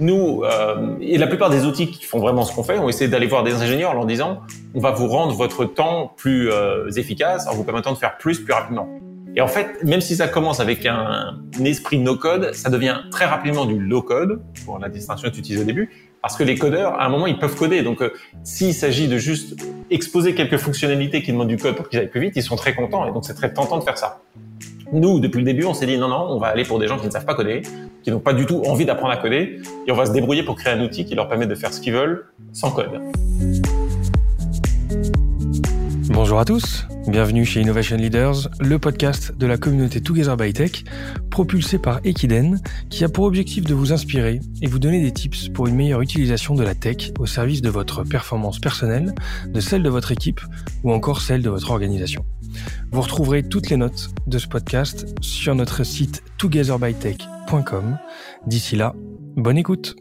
Nous, euh, et la plupart des outils qui font vraiment ce qu'on fait, ont essayé d'aller voir des ingénieurs en disant on va vous rendre votre temps plus euh, efficace en vous permettant de faire plus plus rapidement. Et en fait, même si ça commence avec un, esprit no-code, ça devient très rapidement du low-code, pour la distinction que tu utilises au début, parce que les codeurs, à un moment, ils peuvent coder. Donc, euh, s'il s'agit de juste exposer quelques fonctionnalités qui demandent du code pour qu'ils aillent plus vite, ils sont très contents. Et donc, c'est très tentant de faire ça. Nous, depuis le début, on s'est dit non, non, on va aller pour des gens qui ne savent pas coder, qui n'ont pas du tout envie d'apprendre à coder, et on va se débrouiller pour créer un outil qui leur permet de faire ce qu'ils veulent sans code. Bonjour à tous, bienvenue chez Innovation Leaders, le podcast de la communauté Together by Tech, propulsé par Equiden, qui a pour objectif de vous inspirer et vous donner des tips pour une meilleure utilisation de la tech au service de votre performance personnelle, de celle de votre équipe ou encore celle de votre organisation. Vous retrouverez toutes les notes de ce podcast sur notre site togetherbytech.com. D'ici là, bonne écoute.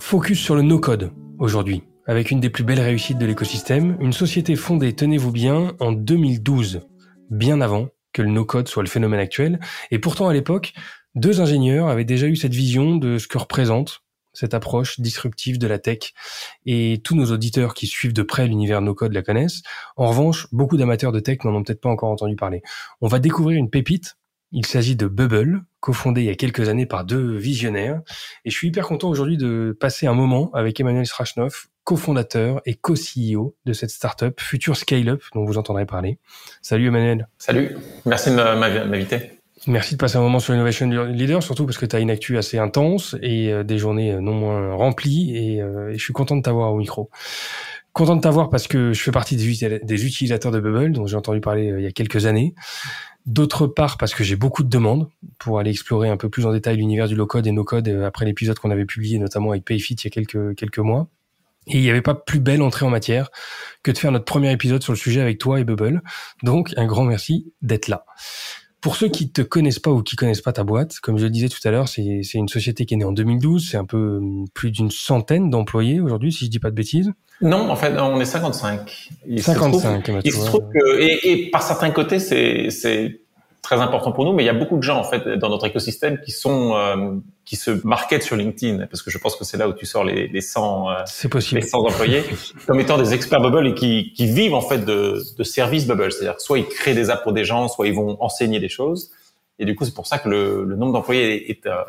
Focus sur le no-code aujourd'hui, avec une des plus belles réussites de l'écosystème, une société fondée, tenez-vous bien, en 2012, bien avant que le no-code soit le phénomène actuel, et pourtant à l'époque, deux ingénieurs avaient déjà eu cette vision de ce que représente cette approche disruptive de la tech. Et tous nos auditeurs qui suivent de près l'univers no-code la connaissent. En revanche, beaucoup d'amateurs de tech n'en ont peut-être pas encore entendu parler. On va découvrir une pépite. Il s'agit de Bubble, cofondé il y a quelques années par deux visionnaires. Et je suis hyper content aujourd'hui de passer un moment avec Emmanuel Strachnov, cofondateur et co-CEO de cette startup, Future Scale-up, dont vous entendrez parler. Salut Emmanuel. Salut, merci de m'inviter. Merci de passer un moment sur Innovation Leader, surtout parce que tu as une actu assez intense et euh, des journées euh, non moins remplies et, euh, et je suis content de t'avoir au micro. Content de t'avoir parce que je fais partie des, des utilisateurs de Bubble, dont j'ai entendu parler il y a quelques années. D'autre part, parce que j'ai beaucoup de demandes pour aller explorer un peu plus en détail l'univers du low-code et no-code après l'épisode qu'on avait publié, notamment avec Payfit il y a quelques, quelques mois. Et il n'y avait pas plus belle entrée en matière que de faire notre premier épisode sur le sujet avec toi et Bubble. Donc, un grand merci d'être là. Pour ceux qui te connaissent pas ou qui connaissent pas ta boîte, comme je le disais tout à l'heure, c'est une société qui est née en 2012. C'est un peu hum, plus d'une centaine d'employés aujourd'hui, si je dis pas de bêtises. Non, en fait, on est 55. Il 55. Se trouve, il se trouve que, et, et, par certains côtés, c'est très important pour nous, mais il y a beaucoup de gens en fait dans notre écosystème qui sont euh, qui se marketent sur LinkedIn parce que je pense que c'est là où tu sors les, les 100 euh, possible. les 100 employés comme étant des experts Bubble et qui, qui vivent en fait de, de services Bubble, c'est-à-dire soit ils créent des apps pour des gens, soit ils vont enseigner des choses et du coup c'est pour ça que le, le nombre d'employés est, est, euh,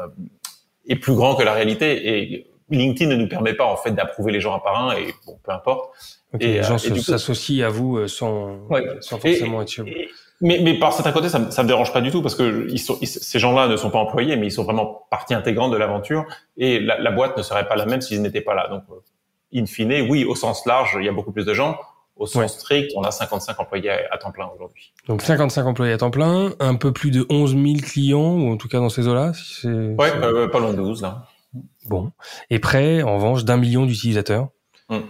est, plus grand que la réalité et LinkedIn ne nous permet pas en fait d'approuver les gens un par un et bon peu importe. et les gens s'associent à vous sans, ouais. sans forcément être sûr. Mais, mais par certains côtés, ça, ça me dérange pas du tout parce que ils sont, ces gens-là ne sont pas employés, mais ils sont vraiment partie intégrante de l'aventure et la, la, boîte ne serait pas la même s'ils n'étaient pas là. Donc, euh, in fine, oui, au sens large, il y a beaucoup plus de gens. Au sens strict, on a 55 employés à, temps plein aujourd'hui. Donc 55 employés à temps plein, un peu plus de 11 000 clients, ou en tout cas dans ces eaux-là. Si ouais, euh, pas loin de 12 là. Bon, et près, en revanche, d'un million d'utilisateurs. Hum.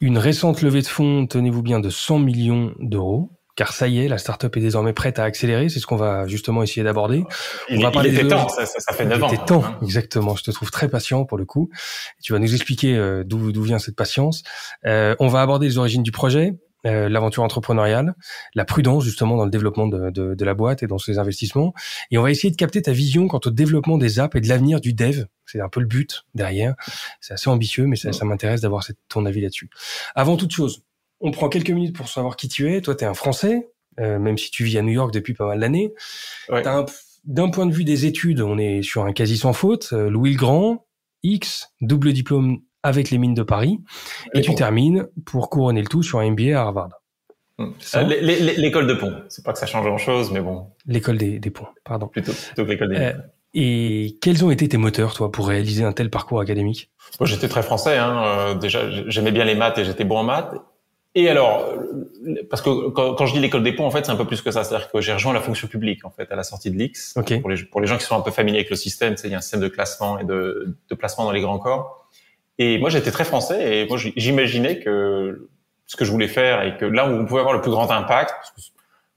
Une récente levée de fonds, tenez-vous bien, de 100 millions d'euros car ça y est, la startup est désormais prête à accélérer. C'est ce qu'on va justement essayer d'aborder. On va parler il était temps, ça, ça, fait 9 ans. Il était temps, hein. exactement. Je te trouve très patient pour le coup. Tu vas nous expliquer euh, d'où d'où vient cette patience. Euh, on va aborder les origines du projet, euh, l'aventure entrepreneuriale, la prudence justement dans le développement de, de, de, la boîte et dans ses investissements. Et on va essayer de capter ta vision quant au développement des apps et de l'avenir du dev. C'est un peu le but derrière. C'est assez ambitieux, mais ça, ça m'intéresse d'avoir ton avis là-dessus. Avant toute chose, on prend quelques minutes pour savoir qui tu es. Toi, tu es un Français, euh, même si tu vis à New York depuis pas mal d'années. D'un point de vue des études, on est sur un quasi sans faute. Euh, Louis le Grand, X, double diplôme avec les mines de Paris. Et, tu termines pour couronner le tout sur un MBA à Harvard. Hmm. Euh, l'école de pont. C'est pas que ça change grand-chose, mais bon. L'école des, ponts, pardon. Plutôt, plutôt que l'école des euh, Et quels ont été tes moteurs, toi, pour réaliser un tel parcours académique? Moi, j'étais très français. Hein. déjà, j'aimais bien les maths et j'étais bon en maths. Et alors, parce que quand, je dis l'école des ponts, en fait, c'est un peu plus que ça. C'est-à-dire que j'ai rejoint la fonction publique, en fait, à la sortie de l'X. Pour, les, pour les gens qui sont un peu familiers avec le système, il y a un système de classement et de, de placement dans les grands corps. Et moi, j'étais très français et moi, j'imaginais que ce que je voulais faire et que là où on pouvait avoir le plus grand impact, parce que,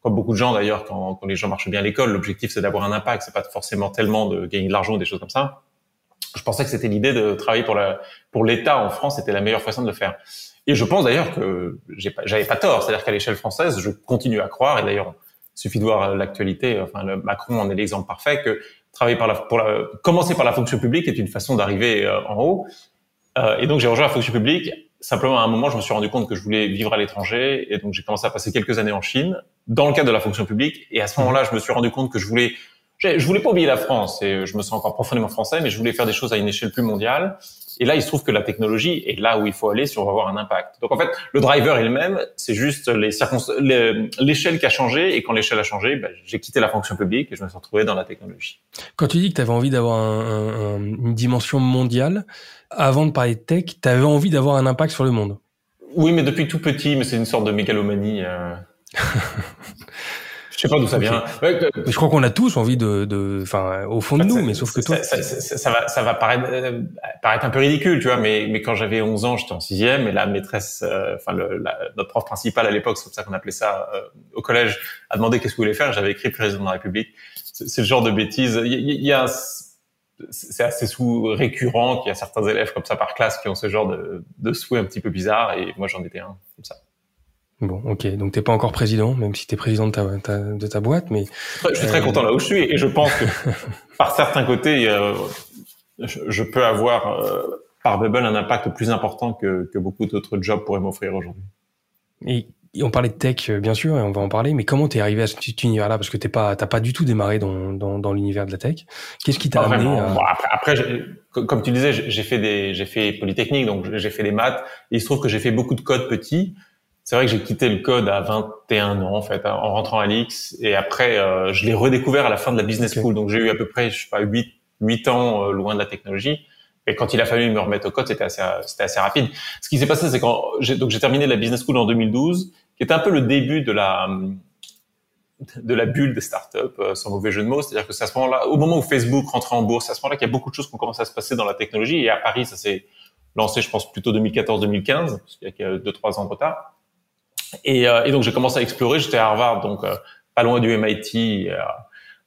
comme beaucoup de gens d'ailleurs, quand, quand les gens marchent bien à l'école, l'objectif c'est d'avoir un impact, c'est pas forcément tellement de gagner de l'argent ou des choses comme ça. Je pensais que c'était l'idée de travailler pour la, pour l'État en France, c'était la meilleure façon de le faire. Et je pense d'ailleurs que j'avais pas, tort, c'est-à-dire qu'à l'échelle française, je continue à croire, et d'ailleurs, Il suffit de voir l'actualité. Enfin, Macron en est l'exemple parfait que travailler par la, pour la, commencer par la fonction publique est une façon d'arriver euh, en haut. Euh, et donc j'ai rejoint la fonction publique. Simplement à un moment, je me suis rendu compte que je voulais vivre à l'étranger, et donc j'ai commencé à passer quelques années en Chine dans le cadre de la fonction publique. Et à ce moment-là, je me suis rendu compte que je voulais, je voulais pas oublier la France, et je me sens encore profondément français, mais je voulais faire des choses à une échelle plus mondiale. Et là, il se trouve que la technologie est là où il faut aller si on veut avoir un impact. Donc en fait, le driver est le même, c'est juste les l'échelle qui a changé. Et quand l'échelle a changé, ben, j'ai quitté la fonction publique et je me suis retrouvé dans la technologie. Quand tu dis que tu avais envie d'avoir un, un, une dimension mondiale, avant de parler de tech, tu avais envie d'avoir un impact sur le monde? Oui, mais depuis tout petit, mais c'est une sorte de mégalomanie. Euh... Je sais pas d'où ça vient. je crois qu'on a tous envie de, enfin, au fond de nous, mais sauf que toi, ça, ça, ça, va, ça va paraître, euh, paraître un peu ridicule, tu vois. Mais, mais quand j'avais 11 ans, j'étais en sixième, et la maîtresse, euh, enfin, notre prof principal à l'époque, c'est comme ça qu'on appelait ça euh, au collège, a demandé qu'est-ce que vous voulez faire. J'avais écrit président de la République. C'est le genre de bêtises. Il y, y a, c'est assez sous récurrent qu'il y a certains élèves comme ça par classe qui ont ce genre de, de souhait un petit peu bizarre, et moi j'en étais un comme ça. Bon, ok. Donc t'es pas encore président, même si t'es président de ta, de ta boîte, mais je suis très content là où je suis et je pense que par certains côtés, euh, je, peux avoir euh, par Bubble un impact plus important que, que beaucoup d'autres jobs pourraient m'offrir aujourd'hui. Et on parlait de tech, euh, bien sûr, et on va en parler. Mais comment t'es arrivé à cet univers-là? Parce que t'es pas, t'as pas du tout démarré dans, dans, dans l'univers de la tech. Qu'est-ce qui t'a amené à... bon, Après, après comme tu disais, j'ai fait des, j'ai fait polytechnique, donc j'ai fait des maths. Et il se trouve que j'ai fait beaucoup de code petit c'est vrai que j'ai quitté le code à 21 ans en fait en rentrant à l'X et après euh, je l'ai redécouvert à la fin de la business school. Donc j'ai eu à peu près je sais pas 8 8 ans euh, loin de la technologie. Et quand il a fallu me remettre au code c'était assez c'était assez rapide. Ce qui s'est passé c'est quand j'ai donc j'ai terminé la business school en 2012 qui était un peu le début de la de la bulle des startups euh, sans mauvais jeu de mots. C'est-à-dire que c'est à ce moment-là au moment où Facebook rentrait en bourse à ce moment-là qu'il y a beaucoup de choses qui ont commencé à se passer dans la technologie. Et à Paris ça s'est lancé je pense plutôt 2014-2015 parce qu'il y a deux trois ans de retard et, euh, et donc j'ai commencé à explorer. J'étais à Harvard, donc euh, pas loin du MIT, euh,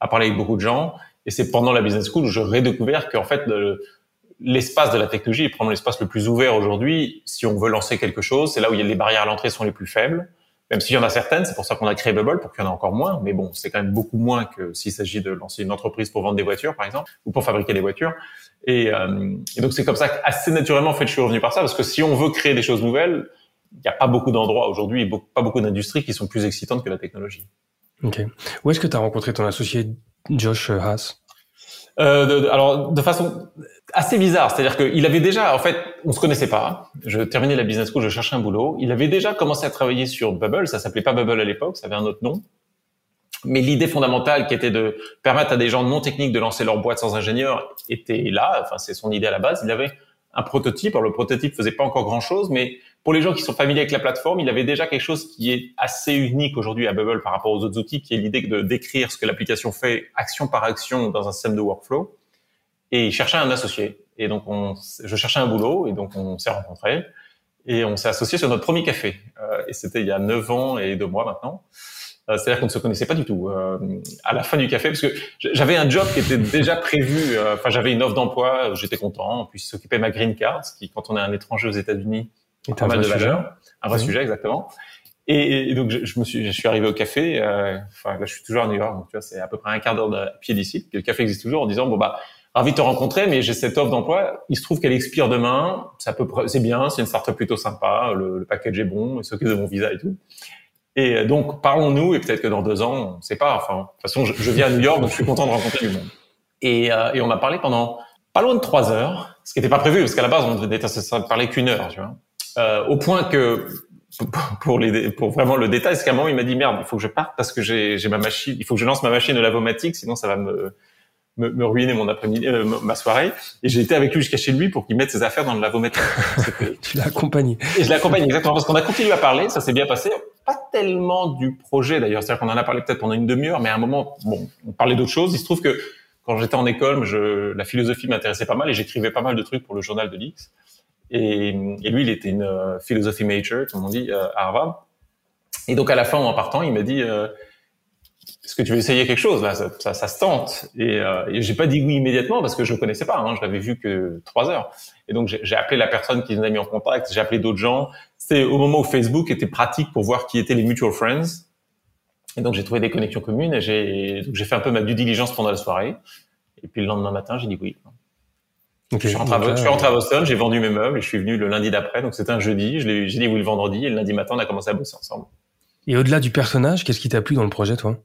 à parler avec beaucoup de gens. Et c'est pendant la business school où je redécouvert qu'en fait l'espace de la technologie est probablement l'espace le plus ouvert aujourd'hui. Si on veut lancer quelque chose, c'est là où il y a les barrières à l'entrée sont les plus faibles. Même s'il y en a certaines, c'est pour ça qu'on a créé Bubble, pour qu'il y en ait encore moins. Mais bon, c'est quand même beaucoup moins que s'il s'agit de lancer une entreprise pour vendre des voitures, par exemple, ou pour fabriquer des voitures. Et, euh, et donc c'est comme ça qu'assez naturellement, en fait, je suis revenu par ça, parce que si on veut créer des choses nouvelles, il n'y a pas beaucoup d'endroits aujourd'hui, pas beaucoup d'industries qui sont plus excitantes que la technologie. Ok. Où est-ce que tu as rencontré ton associé Josh Haas? Euh, de, alors de façon assez bizarre, c'est-à-dire qu'il avait déjà, en fait, on se connaissait pas. Je terminais la business school, je cherchais un boulot. Il avait déjà commencé à travailler sur Bubble, ça s'appelait pas Bubble à l'époque, ça avait un autre nom. Mais l'idée fondamentale qui était de permettre à des gens non techniques de lancer leur boîte sans ingénieur était là. Enfin, c'est son idée à la base. Il avait un prototype. Alors le prototype faisait pas encore grand chose, mais pour les gens qui sont familiers avec la plateforme, il avait déjà quelque chose qui est assez unique aujourd'hui à Bubble par rapport aux autres outils, qui est l'idée de décrire ce que l'application fait action par action dans un système de workflow. Et il cherchait un associé. Et donc, on, je cherchais un boulot, et donc on s'est rencontrés. Et on s'est associé sur notre premier café. Euh, et c'était il y a neuf ans et deux mois maintenant. Euh, c'est-à-dire qu'on ne se connaissait pas du tout. Euh, à la fin du café, parce que j'avais un job qui était déjà prévu. Euh, enfin, j'avais une offre d'emploi, j'étais content. Puis s'occuper de ma green card, ce qui, quand on est un étranger aux États-Unis, et pas mal de valeur. Un vrai sujet, exactement. Et, donc, je, me suis, je suis arrivé au café. Euh, enfin, là, je suis toujours à New York, donc tu vois, c'est à peu près un quart d'heure de pied d'ici. Le café existe toujours en disant bon bah ravi de te rencontrer, mais j'ai cette offre d'emploi. Il se trouve qu'elle expire demain. C'est peu c'est bien, c'est une startup plutôt sympa. Le, le package est bon, il s'occupe de mon visa et tout. Et euh, donc, parlons-nous, et peut-être que dans deux ans, on ne sait pas. Enfin, de toute façon, je, je, viens à New York, donc je suis content de rencontrer du monde. Et, euh, et on a parlé pendant pas loin de trois heures, ce qui n'était pas prévu, parce qu'à la base, on devait parler qu'une heure, tu vois. Euh, au point que pour les pour vraiment le détail, c'est qu'à un moment il m'a dit merde, il faut que je parte parce que j'ai ma machine, il faut que je lance ma machine de lavomatique, sinon ça va me me, me ruiner mon après-midi, euh, ma soirée. Et j'ai été avec lui jusqu'à chez lui pour qu'il mette ses affaires dans le lavomatique. tu l'as accompagné. Et je l'ai accompagné exactement parce qu'on a continué à parler, ça s'est bien passé. Pas tellement du projet d'ailleurs, c'est-à-dire qu'on en a parlé peut-être pendant une demi-heure, mais à un moment, bon, on parlait d'autres choses. Il se trouve que quand j'étais en école, je, la philosophie m'intéressait pas mal et j'écrivais pas mal de trucs pour le journal de l'X. Et, et, lui, il était une euh, philosophie major, comme on dit, euh, à Harvard. Et donc à la fin, en partant, il m'a dit euh, est-ce que tu veux essayer quelque chose? Là ça, ça, se tente. Et, euh, et j'ai pas dit oui immédiatement parce que je le connaissais pas. Hein, je l'avais vu que trois heures. Et donc j'ai appelé la personne qui nous a mis en contact. J'ai appelé d'autres gens. C'était au moment où Facebook était pratique pour voir qui étaient les mutual friends. Et donc j'ai trouvé des connexions communes et j'ai fait un peu ma due diligence pendant la soirée. Et puis le lendemain matin, j'ai dit oui. Je, suis rentré à, je suis rentré à Boston, j'ai vendu mes meubles et je suis venu le lundi d'après. Donc c'était un jeudi. J'ai dit oui le vendredi et le lundi matin, on a commencé à bosser ensemble. Et au-delà du personnage, qu'est-ce qui t'a plu dans le projet, toi?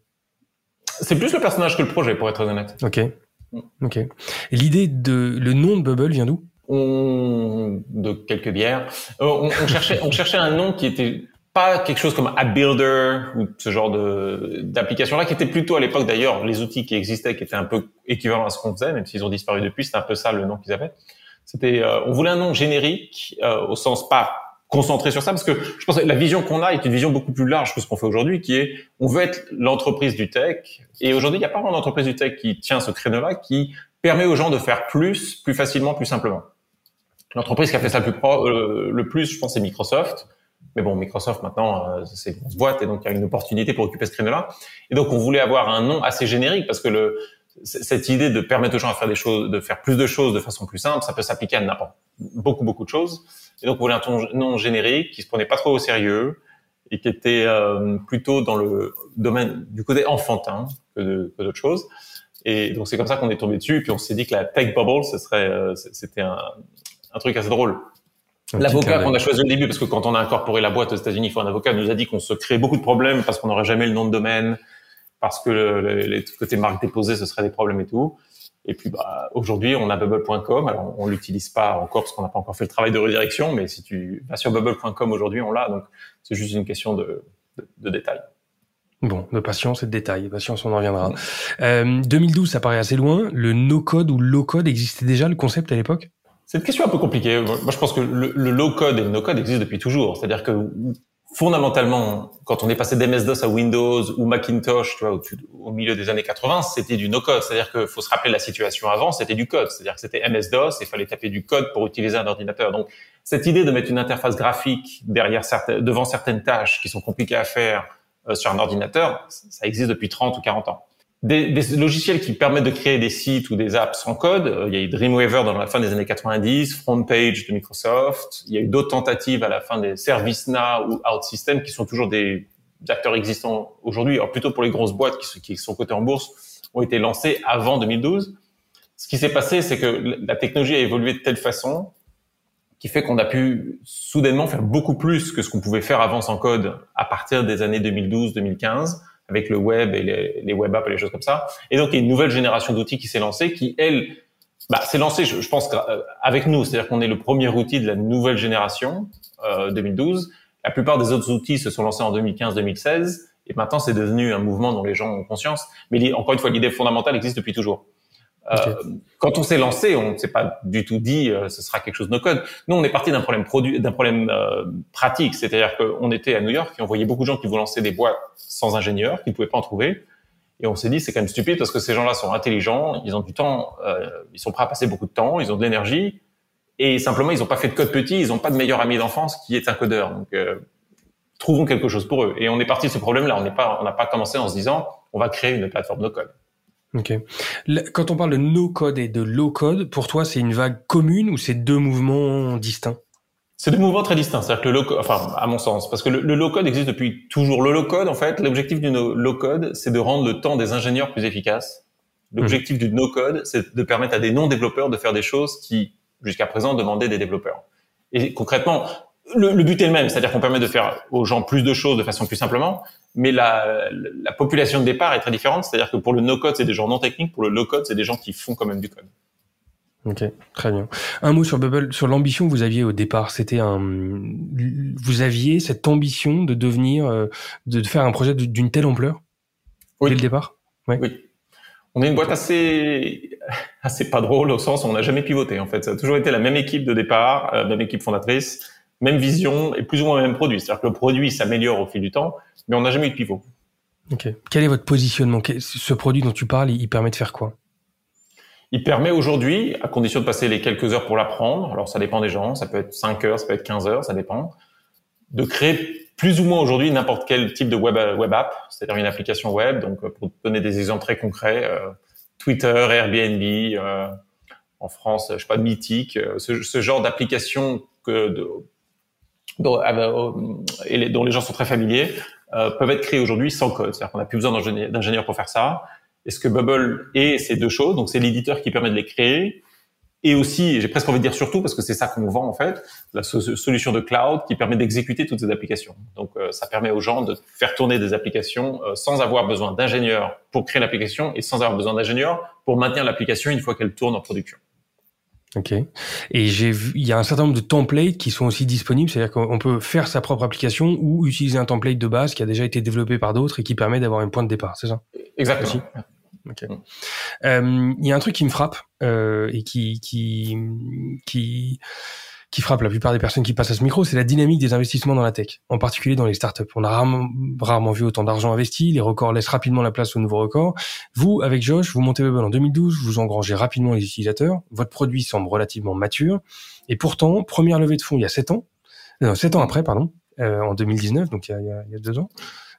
C'est plus le personnage que le projet, pour être honnête. Ok. Mm. Ok. L'idée de le nom de Bubble vient d'où? On, de quelques bières. Euh, on, on, cherchait, on cherchait un nom qui était pas quelque chose comme App Builder ou ce genre de d'application là qui était plutôt à l'époque d'ailleurs les outils qui existaient qui étaient un peu équivalents à ce qu'on faisait même s'ils ont disparu depuis c'était un peu ça le nom qu'ils avaient. C'était euh, on voulait un nom générique euh, au sens pas concentré sur ça parce que je pense que la vision qu'on a est une vision beaucoup plus large que ce qu'on fait aujourd'hui qui est on veut être l'entreprise du tech et aujourd'hui il n'y a pas vraiment d'entreprise du tech qui tient ce créneau là qui permet aux gens de faire plus plus facilement plus simplement. L'entreprise qui a fait ça le plus, euh, le plus je pense c'est Microsoft mais bon, Microsoft maintenant, euh, c'est une grosse boîte et donc il y a une opportunité pour occuper ce créneau-là. Et donc on voulait avoir un nom assez générique parce que le, cette idée de permettre aux gens de faire des choses, de faire plus de choses de façon plus simple, ça peut s'appliquer à n'importe beaucoup beaucoup de choses. Et donc on voulait un nom générique qui se prenait pas trop au sérieux et qui était euh, plutôt dans le domaine du côté enfantin que d'autres choses. Et donc c'est comme ça qu'on est tombé dessus. Et puis on s'est dit que la tech bubble, ce serait, euh, c'était un, un truc assez drôle. L'avocat qu'on a choisi au début, parce que quand on a incorporé la boîte aux États-Unis, il faut un avocat, nous a dit qu'on se crée beaucoup de problèmes parce qu'on n'aurait jamais le nom de domaine, parce que les côtés marques déposées, ce serait des problèmes et tout. Et puis bah, aujourd'hui, on a bubble.com. Alors on l'utilise pas encore parce qu'on n'a pas encore fait le travail de redirection, mais si tu vas sur bubble.com aujourd'hui, on l'a. Donc c'est juste une question de, de, de détail. Bon, de patience et de détail. Patience, on en reviendra. Euh, 2012, ça paraît assez loin. Le no-code ou low-code existait déjà, le concept à l'époque? C'est une question un peu compliquée. Moi, je pense que le, low code et le no code existent depuis toujours. C'est-à-dire que fondamentalement, quand on est passé d'MS-DOS à Windows ou Macintosh, tu vois, au, milieu des années 80, c'était du no code. C'est-à-dire qu'il faut se rappeler la situation avant, c'était du code. C'est-à-dire que c'était MS-DOS et il fallait taper du code pour utiliser un ordinateur. Donc, cette idée de mettre une interface graphique derrière certaines, devant certaines tâches qui sont compliquées à faire euh, sur un ordinateur, ça existe depuis 30 ou 40 ans des, des, logiciels qui permettent de créer des sites ou des apps sans code. Euh, il y a eu Dreamweaver dans la fin des années 90, FrontPage de Microsoft. Il y a eu d'autres tentatives à la fin des ServiceNow ou OutSystem qui sont toujours des, acteurs existants aujourd'hui. Alors plutôt pour les grosses boîtes qui, qui sont cotées en bourse, ont été lancés avant 2012. Ce qui s'est passé, c'est que la technologie a évolué de telle façon qui fait qu'on a pu soudainement faire beaucoup plus que ce qu'on pouvait faire avant sans code à partir des années 2012-2015 avec le web et les, web apps et les choses comme ça. Et donc, il y a une nouvelle génération d'outils qui s'est lancée, qui, elle, bah, s'est lancée, je, je pense, euh, avec nous. C'est-à-dire qu'on est le premier outil de la nouvelle génération, euh, 2012. La plupart des autres outils se sont lancés en 2015-2016. Et maintenant, c'est devenu un mouvement dont les gens ont conscience. Mais encore une fois, l'idée fondamentale existe depuis toujours. Euh, quand on s'est lancé, on ne s'est pas du tout dit euh, ce sera quelque chose de no code. Nous, on est parti d'un problème produit, d'un problème euh, pratique, c'est-à-dire qu'on était à New York et on voyait beaucoup de gens qui voulaient lancer des boîtes sans ingénieurs, qui ne pouvaient pas en trouver. Et on s'est dit c'est quand même stupide parce que ces gens-là sont intelligents, ils ont du temps, ils sont prêts à passer beaucoup de temps, ils ont de l'énergie et simplement ils n'ont pas fait de code petit, ils n'ont pas de meilleur ami d'enfance qui est un codeur. Donc trouvons quelque chose pour eux. Et on est parti de ce problème-là. On n'a pas commencé en se disant on va créer une plateforme de code. Ok. Quand on parle de no-code et de low-code, pour toi, c'est une vague commune ou c'est deux mouvements distincts? C'est deux mouvements très distincts. C'est-à-dire que le low enfin, à mon sens, parce que le, low-code existe depuis toujours. Le low-code, en fait, l'objectif du low-code, c'est de rendre le temps des ingénieurs plus efficace. L'objectif mmh. du no-code, c'est de permettre à des non-développeurs de faire des choses qui, jusqu'à présent, demandaient des développeurs. Et concrètement, le, le, but est le même, c'est-à-dire qu'on permet de faire aux gens plus de choses de façon plus simplement, mais la, la population de départ est très différente, c'est-à-dire que pour le no-code, c'est des gens non techniques, pour le low-code, c'est des gens qui font quand même du code. Ok, très bien. Un mot sur Bubble, sur l'ambition que vous aviez au départ. C'était un, vous aviez cette ambition de devenir, euh, de faire un projet d'une telle ampleur oui. dès le départ? Ouais. Oui. On est une boîte assez, assez pas drôle au sens où on n'a jamais pivoté en fait. Ça a toujours été la même équipe de départ, la euh, même équipe fondatrice même vision et plus ou moins le même produit. C'est-à-dire que le produit s'améliore au fil du temps, mais on n'a jamais eu de pivot. Ok. Quel est votre positionnement? Ce produit dont tu parles, il permet de faire quoi? Il permet aujourd'hui, à condition de passer les quelques heures pour l'apprendre, alors ça dépend des gens, ça peut être 5 heures, ça peut être 15 heures, ça dépend, de créer plus ou moins aujourd'hui n'importe quel type de web, web app, c'est-à-dire une application web. Donc, pour donner des exemples très concrets, euh, Twitter, Airbnb, euh, en France, je sais pas, Mythique, euh, ce, ce, genre d'application que de, dont, ah ben, et dont les gens sont très familiers, euh, peuvent être créés aujourd'hui sans code. C'est-à-dire qu'on n'a plus besoin d'ingénieurs pour faire ça. Et ce que Bubble est, c'est deux choses? Donc c'est l'éditeur qui permet de les créer et aussi, j'ai presque envie de dire surtout, parce que c'est ça qu'on vend en fait, la solution de cloud qui permet d'exécuter toutes ces applications. Donc euh, ça permet aux gens de faire tourner des applications euh, sans avoir besoin d'ingénieurs pour créer l'application et sans avoir besoin d'ingénieurs pour maintenir l'application une fois qu'elle tourne en production. Ok. Et j'ai vu, il y a un certain nombre de templates qui sont aussi disponibles, c'est-à-dire qu'on peut faire sa propre application ou utiliser un template de base qui a déjà été développé par d'autres et qui permet d'avoir un point de départ, c'est ça? Exactement. Okay. Mm. Euh, il y a un truc qui me frappe euh, et qui qui qui qui frappe la plupart des personnes qui passent à ce micro, c'est la dynamique des investissements dans la tech, en particulier dans les startups. On a rarement, rarement vu autant d'argent investi, les records laissent rapidement la place aux nouveaux records. Vous, avec Josh, vous montez Bubble en 2012, vous engrangez rapidement les utilisateurs, votre produit semble relativement mature, et pourtant, première levée de fonds il y a 7 ans, non, 7 ans après, pardon, euh, en 2019, donc il y a, il y a, il y a deux ans,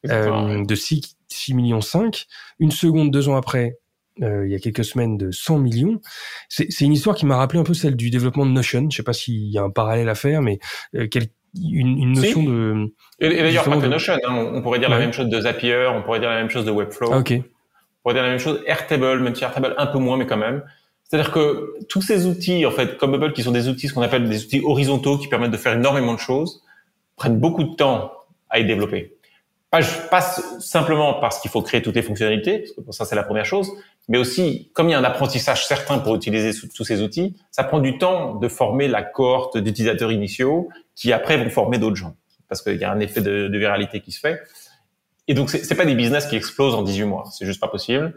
euh, de 6, 6 millions 5. Une seconde, deux ans après, euh, il y a quelques semaines, de 100 millions. C'est une histoire qui m'a rappelé un peu celle du développement de Notion. Je sais pas s'il y a un parallèle à faire, mais euh, une, une, notion de... Et, d'ailleurs, pas que Notion. Hein, on, pourrait dire la même chose de Zapier, on pourrait dire la même chose de Webflow. Ah, ok. On pourrait dire la même chose Airtable, même si Airtable un peu moins, mais quand même. C'est-à-dire que tous ces outils, en fait, comme Bubble, qui sont des outils, ce qu'on appelle des outils horizontaux, qui permettent de faire énormément de choses, prennent beaucoup de temps à être développés pas, pas simplement parce qu'il faut créer toutes les fonctionnalités, parce que ça c'est la première chose, mais aussi comme il y a un apprentissage certain pour utiliser tous ces outils, ça prend du temps de former la cohorte d'utilisateurs initiaux qui après vont former d'autres gens, parce qu'il y a un effet de, viralité qui se fait. Et donc c'est pas des business qui explosent en 18 mois, c'est juste pas possible.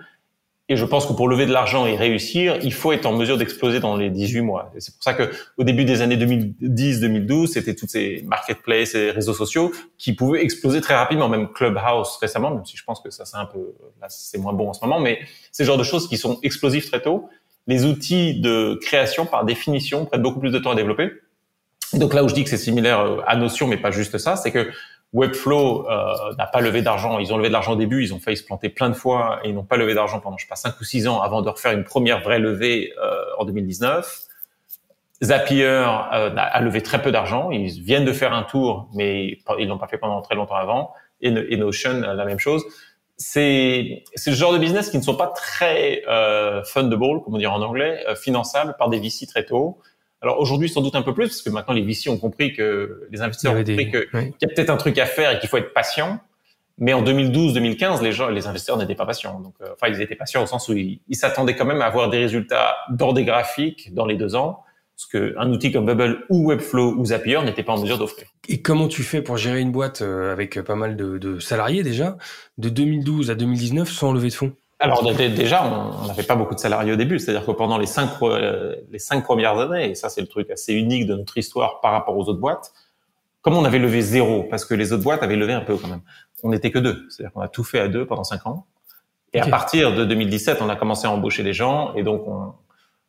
Et je pense que pour lever de l'argent et réussir, il faut être en mesure d'exploser dans les 18 mois. Et c'est pour ça que au début des années 2010-2012, c'était toutes ces marketplaces et réseaux sociaux qui pouvaient exploser très rapidement, même Clubhouse récemment, même si je pense que ça c'est un peu, là c'est moins bon en ce moment, mais c'est le genre de choses qui sont explosives très tôt. Les outils de création, par définition, prennent beaucoup plus de temps à développer. donc là où je dis que c'est similaire à Notion, mais pas juste ça, c'est que Webflow euh, n'a pas levé d'argent. Ils ont levé de l'argent au début, ils ont failli se planter plein de fois et ils n'ont pas levé d'argent pendant, je sais pas, 5 ou 6 ans avant de refaire une première vraie levée euh, en 2019. Zapier euh, a levé très peu d'argent. Ils viennent de faire un tour, mais ils l'ont pas fait pendant très longtemps avant. Et, et Notion, la même chose. C'est le genre de business qui ne sont pas très euh, fundable, comme on dit en anglais, euh, finançables par des VC très tôt. Alors aujourd'hui, sans doute un peu plus, parce que maintenant les VC ont compris que les investisseurs ont compris qu'il y a peut-être un truc à faire et qu'il faut être patient. Mais en 2012-2015, les gens, les investisseurs n'étaient pas patients. Donc, euh, enfin, ils étaient patients au sens où ils s'attendaient quand même à avoir des résultats d'ordre graphique dans les deux ans, ce qu'un outil comme Bubble ou Webflow ou Zapier n'était pas en mesure d'offrir. Et comment tu fais pour gérer une boîte euh, avec pas mal de, de salariés déjà, de 2012 à 2019 sans lever de fonds? Alors déjà, on n'avait pas beaucoup de salariés au début, c'est-à-dire que pendant les cinq euh, les cinq premières années, et ça c'est le truc assez unique de notre histoire par rapport aux autres boîtes, comme on avait levé zéro, parce que les autres boîtes avaient levé un peu quand même, on n'était que deux, c'est-à-dire qu'on a tout fait à deux pendant cinq ans. Et à partir de 2017, on a commencé à embaucher des gens, et donc on,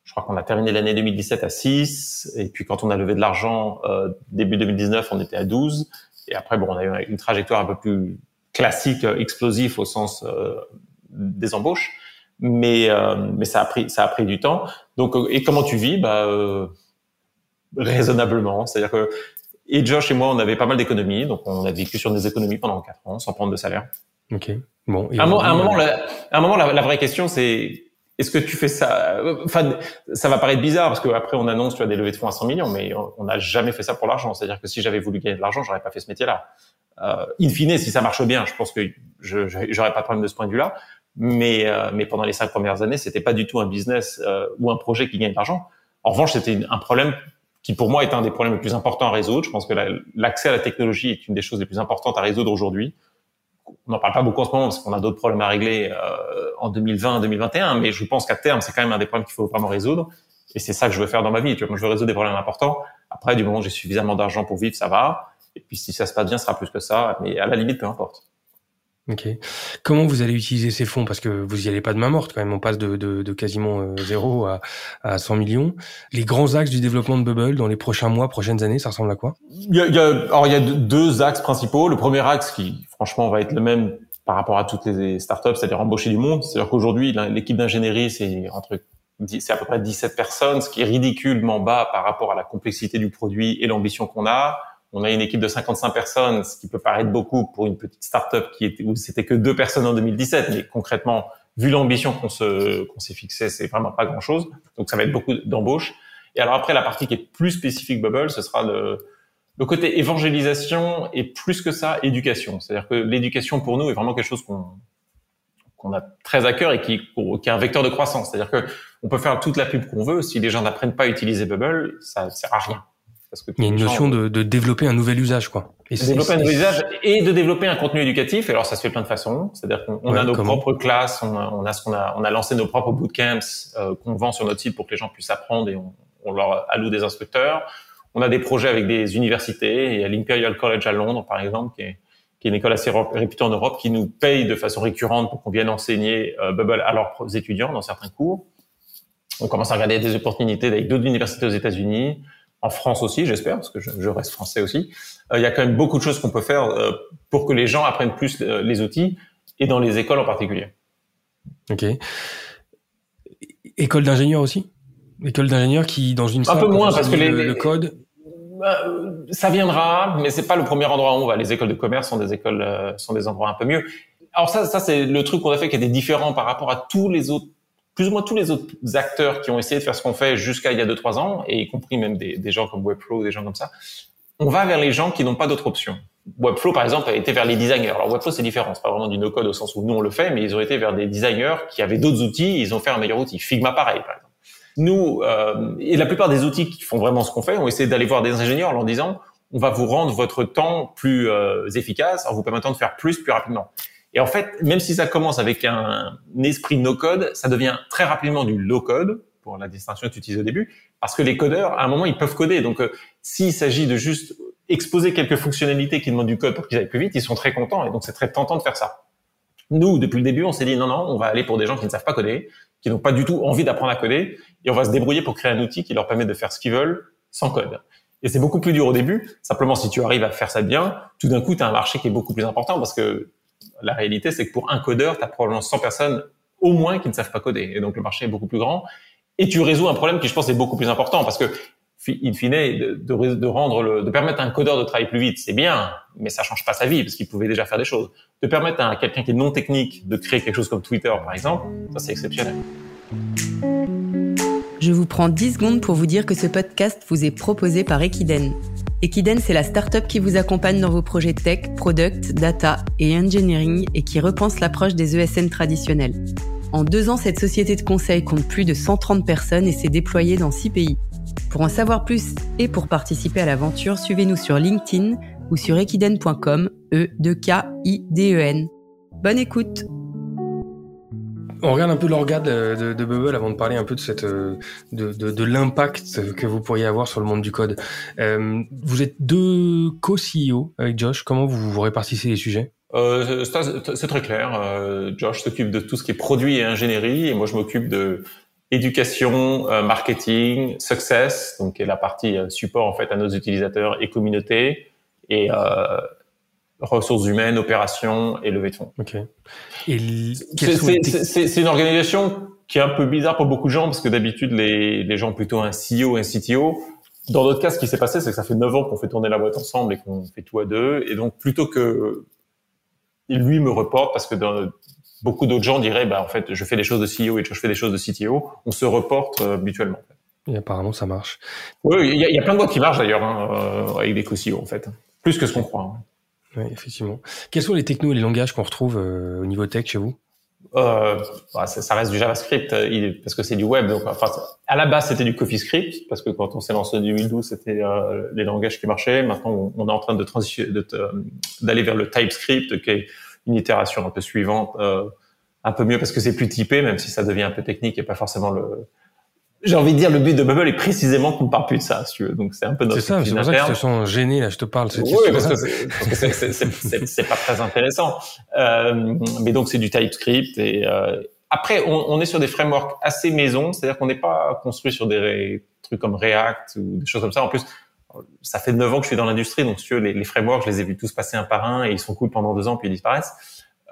je crois qu'on a terminé l'année 2017 à 6, et puis quand on a levé de l'argent euh, début 2019, on était à 12, et après bon, on a eu une trajectoire un peu plus classique, euh, explosif au sens euh, des embauches, mais euh, mais ça a pris ça a pris du temps. Donc euh, et comment tu vis? Bah euh, raisonnablement, c'est-à-dire que et Josh et moi on avait pas mal d'économies, donc on a vécu sur des économies pendant quatre ans sans prendre de salaire. Ok. Bon. À un, moment, la, à un moment, la, vraie question c'est est-ce que tu fais ça? Enfin, ça va paraître bizarre parce qu'après on annonce tu as des levées de fonds à 100 millions, mais on n'a jamais fait ça pour l'argent. C'est-à-dire que si j'avais voulu gagner de l'argent, j'aurais pas fait ce métier-là. Euh, in fine, si ça marche bien, je pense que je j'aurais pas de problème de ce point de vue-là. Mais, euh, mais pendant les cinq premières années, c'était pas du tout un business euh, ou un projet qui gagne de l'argent. En revanche, c'était un problème qui pour moi est un des problèmes les plus importants à résoudre. Je pense que l'accès à la technologie est une des choses les plus importantes à résoudre aujourd'hui. On n'en parle pas beaucoup en ce moment parce qu'on a d'autres problèmes à régler euh, en 2020, 2021, mais je pense qu'à terme, c'est quand même un des problèmes qu'il faut vraiment résoudre. Et c'est ça que je veux faire dans ma vie. Tu vois, moi, je veux résoudre des problèmes importants. Après, du moment où j'ai suffisamment d'argent pour vivre, ça va. Et puis, si ça se passe bien, ce sera plus que ça. Mais à la limite, peu importe. Ok. Comment vous allez utiliser ces fonds? Parce que vous y allez pas de main morte quand même. On passe de, de, de quasiment euh, zéro à, à 100 millions. Les grands axes du développement de Bubble dans les prochains mois, prochaines années, ça ressemble à quoi? Il y, a, il y a, Alors il y a deux axes principaux. Le premier axe qui, franchement, va être le même par rapport à toutes les startups, c'est-à-dire embaucher du monde. C'est-à-dire qu'aujourd'hui, l'équipe d'ingénierie, c'est entre c'est à peu près 17 personnes, ce qui est ridiculement bas par rapport à la complexité du produit et l'ambition qu'on a On a une équipe de 55 personnes, ce qui peut paraître beaucoup pour une petite start-up qui était où c'était que deux personnes en 2017, mais concrètement, vu l'ambition qu'on se qu'on s'est fixé, c'est vraiment pas grand-chose. Donc ça va être beaucoup d'embauches. Et alors après, la partie qui est plus spécifique Bubble, ce sera le, le côté évangélisation et plus que ça, éducation. C'est-à-dire que l'éducation pour nous est vraiment quelque chose qu'on qu'on a très à cœur et qui, qui est un vecteur de croissance. C'est-à-dire que on peut faire toute la pub qu'on veut, si les gens n'apprennent pas à utiliser Bubble, ça sert à rien. Parce que Il y a une notion de, de, développer un nouvel usage, quoi. Et de développer un nouvel usage et de développer un contenu éducatif. Et alors, ça se fait plein de façons. C'est-à-dire qu'on a nos propres classes, on a, on a ce qu'on a, on a lancé nos propres bootcamps euh, qu'on vend sur notre site pour que les gens puissent apprendre et on, on leur alloue des instructeurs. On a des projets avec des universités. Il y a l'Imperial College à Londres, par exemple, qui est, qui est une école assez réputée en Europe, qui nous paye de façon récurrente pour qu'on vienne enseigner euh, Bubble à leurs étudiants dans certains cours. On commence à regarder des opportunités avec d'autres universités aux États-Unis, en France aussi, j'espère, parce que je, je, reste français aussi. Euh, il y a quand même beaucoup de choses qu'on peut faire euh, pour que les gens apprennent plus euh, les outils, et dans les écoles en particulier. Ok. École d'ingénieurs aussi? École d'ingénieurs qui, dans une un peu moins parce que les, le, code. Ça viendra, mais c'est pas le premier endroit où on va. Les écoles de commerce sont des écoles, sont des endroits un peu mieux. Alors ça, ça c'est le truc qu'on a fait qui était différent par rapport à tous les autres plus ou moins tous les autres acteurs qui ont essayé de faire ce qu'on fait jusqu'à il y a 2-3 ans, et y compris même des, gens comme Webflow, des gens comme ça, on va vers les gens qui n'ont pas d'autre option. Webflow, par exemple, a été vers les designers. Alors Webflow, c'est différent, c'est pas vraiment du no-code au sens où nous on le fait, mais ils ont été vers des designers qui avaient d'autres outils, ils ont fait un meilleur outil. Figma, pareil, par exemple. Nous, euh, et la plupart des outils qui font vraiment ce qu'on fait, ont essayé d'aller voir des ingénieurs en leur disant, on va vous rendre votre temps plus euh, efficace en vous permettant de faire plus plus rapidement. Et en fait, même si ça commence avec un esprit no-code, ça devient très rapidement du low-code, pour la distinction que tu utilises au début, parce que les codeurs, à un moment, ils peuvent coder. Donc, euh, s'il s'agit de juste exposer quelques fonctionnalités qui demandent du code pour qu'ils aillent plus vite, ils sont très contents. Et donc, c'est très tentant de faire ça. Nous, depuis le début, on s'est dit, non, non, on va aller pour des gens qui ne savent pas coder, qui n'ont pas du tout envie d'apprendre à coder, et on va se débrouiller pour créer un outil qui leur permet de faire ce qu'ils veulent sans code. Et c'est beaucoup plus dur au début. Simplement, si tu arrives à faire ça bien, tout d'un coup, tu as un marché qui est beaucoup plus important parce que la réalité, c'est que pour un codeur, tu as probablement 100 personnes au moins qui ne savent pas coder. Et donc, le marché est beaucoup plus grand. Et tu résous un problème qui, je pense, est beaucoup plus important parce que, in fine, de, rendre de permettre à un codeur de travailler plus vite, c'est bien, mais ça change pas sa vie parce qu'il pouvait déjà faire des choses. De permettre à quelqu'un qui est non technique de créer quelque chose comme Twitter, par exemple, ça, c'est exceptionnel. Je vous prends 10 secondes pour vous dire que ce podcast vous est proposé par Equiden. Equiden, c'est la startup qui vous accompagne dans vos projets tech, product, data et engineering et qui repense l'approche des ESN traditionnels. En deux ans, cette société de conseil compte plus de 130 personnes et s'est déployée dans six pays. Pour en savoir plus et pour participer à l'aventure, suivez-nous sur LinkedIn ou sur equiden.com, e 2 k i d e n. Bonne écoute on regarde un peu l'organe de, de, Bubble avant de parler un peu de cette de, de, de l'impact que vous pourriez avoir sur le monde du code. Euh, vous êtes deux co-CEO avec Josh. Comment vous répartissez les sujets? Euh, C'est très clair. Euh, Josh s'occupe de tout ce qui est produit et ingénierie, et moi je m'occupe de éducation, euh, marketing, success, donc qui est la partie euh, support en fait à nos utilisateurs et communauté, et ressources humaines, opérations et levée de fonds. Ok. C'est une organisation qui est un peu bizarre pour beaucoup de gens parce que d'habitude les, les gens ont plutôt un CEO un CTO. Dans notre cas, ce qui s'est passé, c'est que ça fait neuf ans qu'on fait tourner la boîte ensemble et qu'on fait tout à deux. Et donc plutôt que il lui me reporte parce que dans, beaucoup d'autres gens diraient bah en fait je fais des choses de CEO et je fais des choses de CTO, on se reporte euh, mutuellement. Et apparemment ça marche. Oui, il y a, y a, plein de boîtes qui marchent d'ailleurs hein, euh, avec des co-CEO en fait, plus que ce qu'on croit. Hein. Oui, effectivement. Quels sont les technos et les langages qu'on retrouve euh, au niveau tech chez vous? Euh, bah, ça, ça, reste du JavaScript euh, parce que c'est du web. Donc, enfin, à la base, c'était du CoffeeScript parce que quand on s'est lancé en 2012, c'était euh, les langages qui marchaient. Maintenant, on, est en train de d'aller vers le TypeScript, qui est une itération un peu suivante, euh, un peu mieux parce que c'est plus typé, même si ça devient un peu technique et pas forcément le, j'ai envie de dire, le but de Bubble est précisément qu'on ne parle plus de ça, si tu veux. Donc c'est un peu notre. C'est ça, c'est pour ça que je te sens gêné là. Je te parle. Oui, parce que c'est pas très intéressant. Euh, mais donc c'est du TypeScript et euh, après on, on, est sur des frameworks assez maison, c'est-à-dire qu'on n'est pas construit sur des trucs comme React ou des choses comme ça. En plus, ça fait neuf ans que je suis dans l'industrie, donc si tu veux, les, les, frameworks, je les ai vus tous passer un par un et ils sont cool pendant deux ans puis ils disparaissent.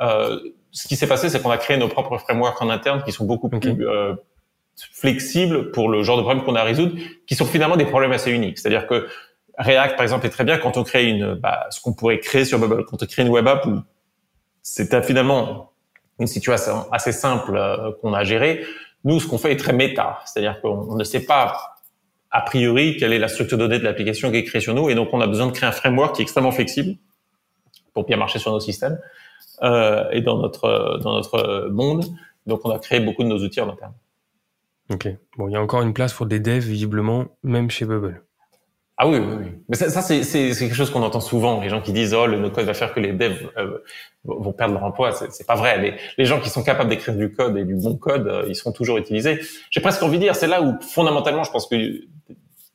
Euh, ce qui s'est passé, c'est qu'on a créé nos propres frameworks en interne qui sont beaucoup plus euh, flexibles pour le genre de problème qu'on a à résoudre, qui sont finalement des problèmes assez uniques. C'est-à-dire que React, par exemple, est très bien quand on crée une, bah, ce qu'on pourrait créer sur Bubble. Quand on crée une web app où c'est finalement une situation assez simple euh, qu'on a gérée. Nous, ce qu'on fait est très méta. C'est-à-dire qu'on ne sait pas a priori quelle est la structure de données de l'application qui est créée sur nous. Et donc, on a besoin de créer un framework qui est extrêmement flexible pour bien marcher sur nos systèmes euh, et dans notre, dans notre monde. Donc, on a créé beaucoup de nos outils en interne. Ok. Bon, il y a encore une place pour des devs, visiblement, même chez Bubble. Ah oui, oui, oui. Mais ça, c'est, quelque chose qu'on entend souvent. Les gens qui disent, oh, le no-code va faire que les devs euh, vont perdre leur emploi. C'est, pas vrai. Les, gens qui sont capables d'écrire du code et du bon code, euh, ils seront toujours utilisés. J'ai presque envie de dire, c'est là où, fondamentalement, je pense que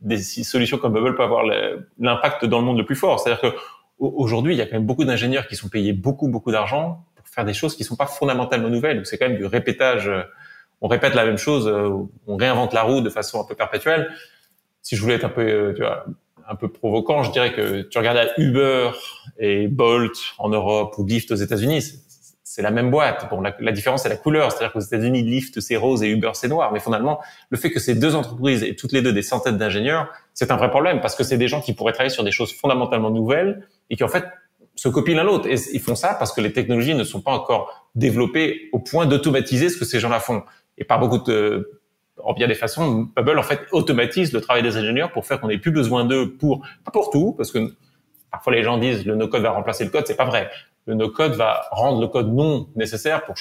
des solutions comme Bubble peuvent avoir l'impact dans le monde le plus fort. C'est-à-dire que aujourd'hui, il y a quand même beaucoup d'ingénieurs qui sont payés beaucoup, beaucoup d'argent pour faire des choses qui sont pas fondamentalement nouvelles. C'est quand même du répétage. On répète la même chose, euh, on réinvente la roue de façon un peu perpétuelle si je voulais être un peu, euh, tu vois, un peu provocant, je dirais que tu regardes Uber et Bolt en Europe ou Lyft aux États-Unis, c'est la même boîte. Bon, la, la différence c'est la couleur, c'est-à-dire qu'aux États-Unis, Lyft c'est rose et Uber c'est noir. Mais finalement, le fait que ces deux entreprises aient toutes les deux des centaines d'ingénieurs, c'est un vrai problème parce que c'est des gens qui pourraient travailler sur des choses fondamentalement nouvelles et qui en fait se copient l'un l'autre. Et ils font ça parce que les technologies ne sont pas encore développées au point d'automatiser ce que ces gens-là font. Et par beaucoup de en bien des façons, Bubble en fait automatise le travail des ingénieurs pour faire qu'on n'ait plus besoin d'eux pour pas pour tout, parce que parfois les gens disent le no-code va remplacer le code, c'est pas vrai. Le no-code va rendre le code non nécessaire pour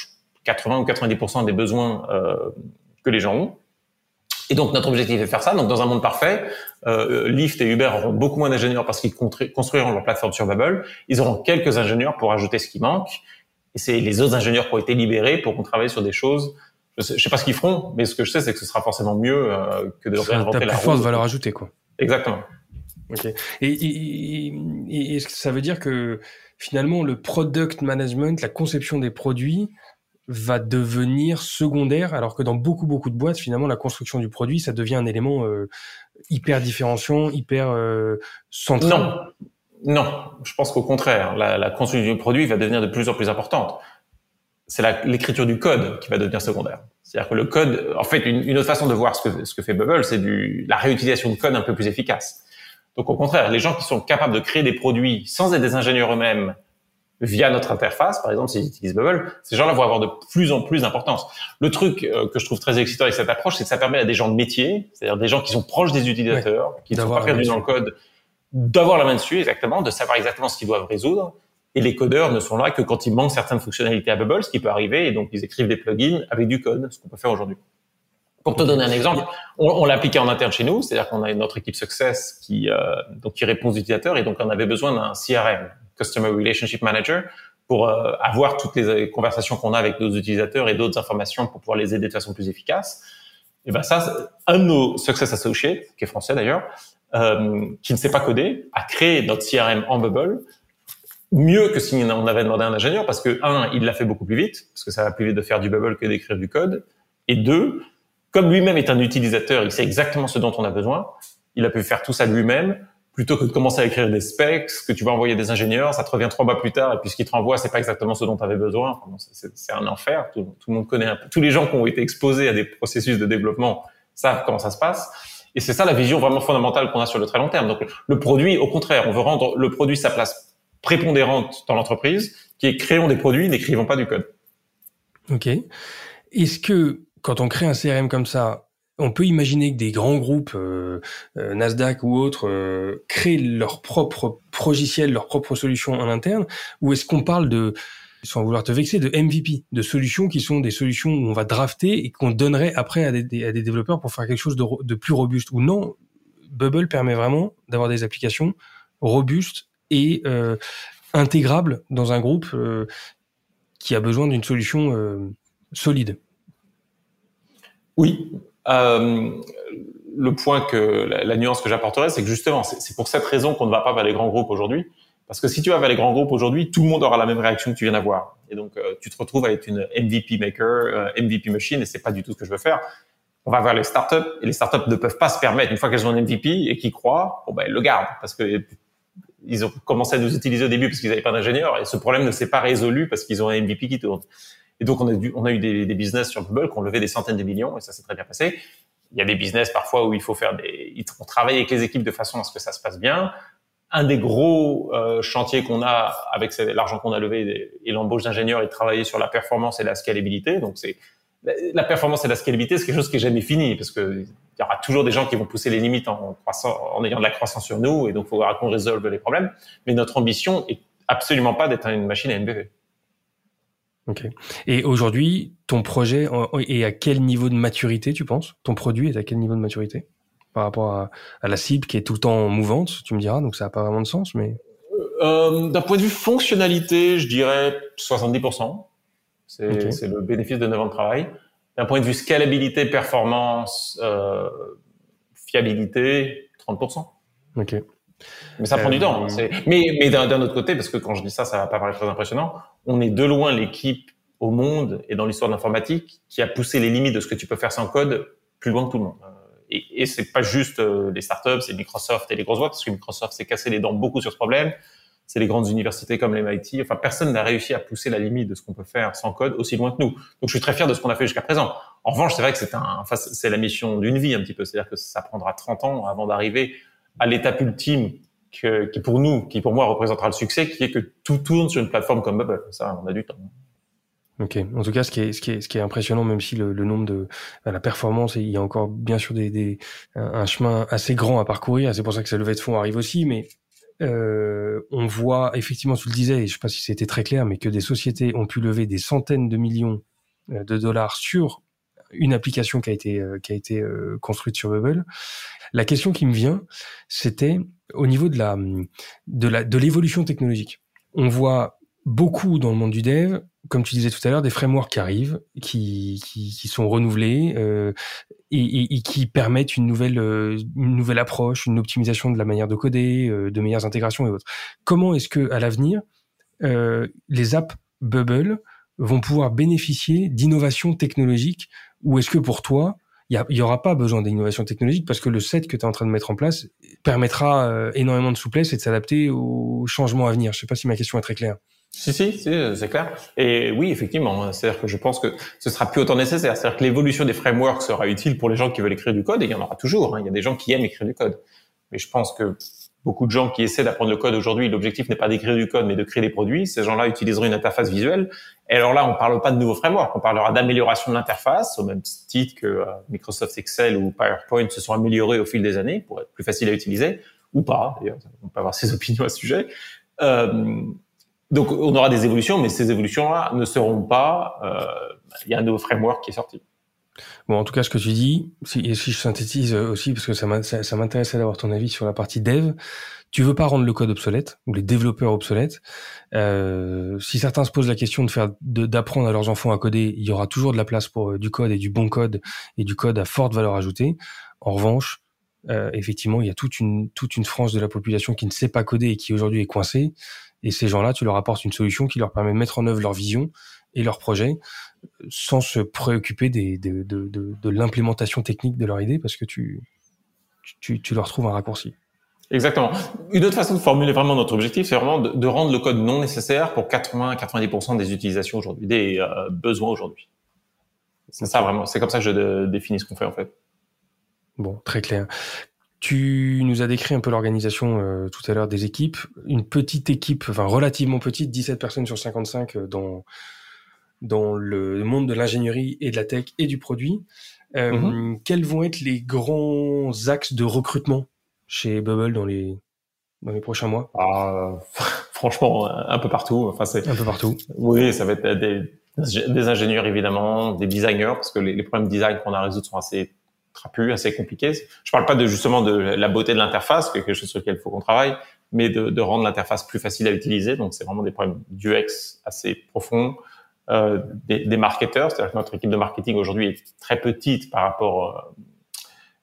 80 ou 90% des besoins euh, que les gens ont. Et donc notre objectif est de faire ça. Donc dans un monde parfait, euh, Lyft et Uber auront beaucoup moins d'ingénieurs parce qu'ils construiront leur plateforme sur Bubble. Ils auront quelques ingénieurs pour ajouter ce qui manque. Et c'est les autres ingénieurs qui ont été libérés pour qu'on travaille sur des choses je sais, sais pas ce qu'ils feront, mais ce que je sais, c'est que ce sera forcément mieux euh, que de réinventer la roue. de valeur ajoutée, quoi. Exactement. Ok. Et, et, et, que ça veut dire que finalement le product management, la conception des produits, va devenir secondaire, alors que dans beaucoup beaucoup de boîtes, finalement, la construction du produit, ça devient un élément euh, hyper différenciant, hyper euh, central? Non, non. Je pense qu'au contraire, la, la construction du produit va devenir de plus en plus importante c'est l'écriture du code qui va devenir secondaire. C'est-à-dire que le code, en fait, une, autre façon de voir ce que, ce que fait Bubble, c'est la réutilisation de code un peu plus efficace. Donc au contraire, les gens qui sont capables de créer des produits sans être des ingénieurs eux-mêmes via notre interface, par exemple, s'ils utilisent Bubble, ces gens-là vont avoir de plus en plus d'importance. Le truc euh, que je trouve très excitant avec cette approche, c'est que ça permet à des gens de métier, c'est-à-dire des gens qui sont proches des utilisateurs, qui ne sont pas perdus dans le code, d'avoir la main dessus, exactement, de savoir exactement ce qu'ils doivent résoudre, et les codeurs ne sont là que quand il manque certaines fonctionnalités à Bubble, ce qui peut arriver, et donc ils écrivent des plugins avec du code, ce qu'on peut faire aujourd'hui. Pour te donner un exemple, on, on l'a appliqué en interne chez nous, c'est-à-dire qu'on a notre équipe Success qui, euh, donc qui répond aux utilisateurs, et donc on avait besoin d'un CRM, Customer Relationship Manager, pour euh, avoir toutes les conversations qu'on a avec nos utilisateurs et d'autres informations pour pouvoir les aider de façon plus efficace. Et ben ça, un de nos Success Associates, qui est français d'ailleurs, euh, qui ne sait pas coder, a créé notre CRM en Bubble mieux que si on avait demandé à un ingénieur parce que un, il l'a fait beaucoup plus vite parce que ça va plus vite de faire du bubble que d'écrire du code. Et deux, comme lui-même est un utilisateur, il sait exactement ce dont on a besoin. Il a pu faire tout ça lui-même plutôt que de commencer à écrire des specs que tu vas envoyer des ingénieurs, ça te revient trois mois plus tard et puis ce qu'ils te renvoient c'est pas exactement ce dont tu avais besoin. c'est un enfer. Tout, le monde connaît un peu. Tous les gens qui ont été exposés à des processus de développement savent comment ça se passe. Et c'est ça la vision vraiment fondamentale qu'on a sur le très long terme. Donc le produit, au contraire, on veut rendre le produit sa place prépondérante dans l'entreprise, qui est créons des produits, n'écrivons pas du code. Ok. Est-ce que quand on crée un CRM comme ça, on peut imaginer que des grands groupes, euh, euh, Nasdaq ou autres, euh, créent leur propre logiciel, leur propre solution en interne, ou est-ce qu'on parle de, sans vouloir te vexer, de MVP, de solutions qui sont des solutions où on va drafter et qu'on donnerait après à des, développeurs pour faire quelque chose de plus robuste Ou non, Bubble permet vraiment d'avoir des applications robustes euh, intégrable dans un groupe euh, qui a besoin d'une solution euh, solide. Oui. le point que la, nuance que j'apporterais, c'est que justement, c'est pour cette raison qu'on ne va pas vers les grands groupes aujourd'hui. Parce que si tu vas vers les grands groupes aujourd'hui, tout le monde aura la même réaction que tu viens d'avoir. Et donc, tu te retrouves avec une MVP maker, MVP machine, et c'est pas du tout ce que je veux faire. On va vers les startups, et les startups ne peuvent pas se permettre, une fois qu'elles ont un MVP et qu'ils croient, bon ben, elles le gardent. Parce que ils ont commencé à nous utiliser au début parce qu'ils n'avaient pas d'ingénieur et ce problème ne s'est pas résolu parce qu'ils ont un MVP qui tourne. Et donc on a, eu des, business sur Bubble qui ont levé des centaines de millions et ça s'est très bien passé. il y a des business parfois où il faut faire des, on travaille avec les équipes de façon à ce que ça se passe bien. Un des gros euh, chantiers qu'on a avec l'argent qu'on a levé et l'embauche d'ingénieurs et de travailler sur la performance et la scalabilité. Donc c'est la performance et la scalabilité, c'est quelque chose qui est jamais fini parce que il y aura toujours des gens qui vont pousser les limites en croissant, en ayant de la croissance sur nous et donc il faudra qu'on résolve les problèmes. Mais notre ambition est absolument pas d'être une machine à NBV. Ok. Et aujourd'hui, ton projet est à quel niveau de maturité, tu penses? Ton produit est à quel niveau de maturité? Par rapport à, la cible qui est tout le temps mouvante, tu me diras, donc ça n'a pas vraiment de sens, mais... Euh, D'un point de vue fonctionnalité, je dirais 70%. C'est le bénéfice de 9 ans de travail. D'un point de vue scalabilité, performance, euh, fiabilité, 30%. Ok. Mais ça prend du temps. Euh, mais, mais d'un autre côté, parce que quand je dis ça, ça va pas paraître très impressionnant, on est de loin l'équipe au monde et dans l'histoire de l'informatique qui a poussé les limites de ce que tu peux faire sans code plus loin que tout le monde. Euh, et, et c'est pas juste euh, les startups, c'est Microsoft et les grosses boîtes, parce que Microsoft s'est cassé les dents beaucoup sur ce problème. C'est les grandes universités comme l'MIT. Enfin, personne n'a réussi à pousser la limite de ce qu'on peut faire sans code aussi loin que nous. Donc, je suis très fier de ce qu'on a fait jusqu'à présent. En revanche, c'est vrai que c'est un, enfin, c'est la mission d'une vie un petit peu. C'est-à-dire que ça prendra 30 ans avant d'arriver à l'étape ultime qui pour nous, qui pour moi représentera le succès, qui est que tout tourne sur une plateforme comme Bubble. Ça, on a du temps. Ok. En tout cas, ce qui est, ce qui est, ce qui est impressionnant, même si le, nombre de la performance, il y a encore bien sûr des, des un chemin assez grand à parcourir. C'est pour ça que cette levée de fonds arrive aussi. Mais euh, on voit effectivement, tu le disais, et je sais pas si c'était très clair, mais que des sociétés ont pu lever des centaines de millions euh, de dollars sur une application qui a été euh, qui a été euh, construite sur Bubble. La question qui me vient, c'était au niveau de la de la de l'évolution technologique. On voit beaucoup dans le monde du dev, comme tu disais tout à l'heure, des frameworks qui arrivent, qui qui, qui sont renouvelés euh, et, et, qui permettent une nouvelle une nouvelle approche, une optimisation de la manière de coder, de meilleures intégrations et autres. Comment est-ce que à l'avenir les apps Bubble vont pouvoir bénéficier d'innovations technologiques ou est-ce que pour toi, il n'y aura pas besoin d'innovation technologique parce que le set que tu es en train de mettre en place permettra euh, énormément de souplesse et de s'adapter aux changements à venir? Je ne sais pas si ma question est très claire. Si, si, si c'est clair. Et oui, effectivement, c'est-à-dire que je pense que ce sera plus autant nécessaire. C'est-à-dire que l'évolution des frameworks sera utile pour les gens qui veulent écrire du code, et il y en aura toujours. Hein. Il y a des gens qui aiment écrire du code. Mais je pense que beaucoup de gens qui essaient d'apprendre le code aujourd'hui, l'objectif n'est pas d'écrire du code, mais de créer des produits. Ces gens-là utiliseront une interface visuelle. Et alors là, on parle pas de nouveaux frameworks, on parlera d'amélioration de l'interface, au même titre que euh, Microsoft Excel ou PowerPoint se sont améliorés au fil des années pour être plus facile à utiliser, ou pas. On peut avoir ses opinions à ce sujet. Euh, donc, on aura des évolutions, mais ces évolutions-là ne seront pas. Euh, il y a un nouveau framework qui est sorti. Bon, en tout cas, ce que tu dis, si, si je synthétise aussi, parce que ça m'intéressait d'avoir ton avis sur la partie dev, tu veux pas rendre le code obsolète ou les développeurs obsolètes. Euh, si certains se posent la question de faire, d'apprendre à leurs enfants à coder, il y aura toujours de la place pour euh, du code et du bon code et du code à forte valeur ajoutée. En revanche, euh, effectivement, il y a toute une toute une frange de la population qui ne sait pas coder et qui aujourd'hui est coincée. Et ces gens-là, tu leur apportes une solution qui leur permet de mettre en œuvre leur vision et leur projet sans se préoccuper des, de, de, de, de l'implémentation technique de leur idée parce que tu, tu, tu leur trouves un raccourci. Exactement. Une autre façon de formuler vraiment notre objectif, c'est vraiment de, rendre le code non nécessaire pour 80-90% des utilisations aujourd'hui, des euh, besoins aujourd'hui. C'est ça vraiment. C'est comme ça que je définis ce qu'on fait en fait. Bon, très clair. Tu nous as décrit un peu l'organisation euh, tout à l'heure des équipes. Une petite équipe, enfin relativement petite, 17 personnes sur 55 euh, dans dans le monde de l'ingénierie et de la tech et du produit. Euh, mhm. Quels vont être les grands axes de recrutement chez Bubble dans les dans les prochains mois? Ah, Franchement, un peu partout. Enfin, c'est un peu partout. Oui, ça va être des, des ingénieurs évidemment, des designers parce que les, problèmes de design qu'on a à résoudre sont assez trapus, assez compliqués. Je parle pas de justement de la beauté de l'interface, quelque chose sur lequel il faut qu'on travaille, mais de, de rendre l'interface plus facile à utiliser. Donc, c'est vraiment des problèmes d'UX assez profonds euh, des, des, marketeurs. C'est-à-dire que notre équipe de marketing aujourd'hui est très petite par rapport euh,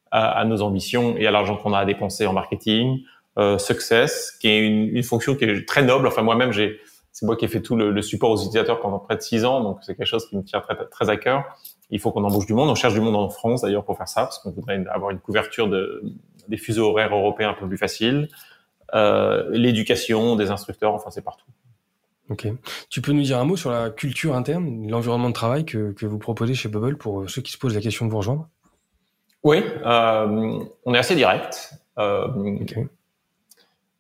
à, à, nos ambitions et à l'argent qu'on a à dépenser en marketing. Euh, Success, qui est une, une, fonction qui est très noble. Enfin, moi-même, j'ai, c'est moi qui ai fait tout le, le, support aux utilisateurs pendant près de six ans, donc c'est quelque chose qui me tient très, très à cœur. Il faut qu'on embauche du monde. On cherche du monde en France d'ailleurs pour faire ça, parce qu'on voudrait avoir une couverture de, des fuseaux horaires européens un peu plus facile. Euh, l'éducation, des instructeurs, enfin c'est partout. Ok. Tu peux nous dire un mot sur la culture interne, l'environnement de travail que, que vous proposez chez Bubble pour euh, ceux qui se posent la question de vous rejoindre? Oui, euh, on est assez direct. Euh,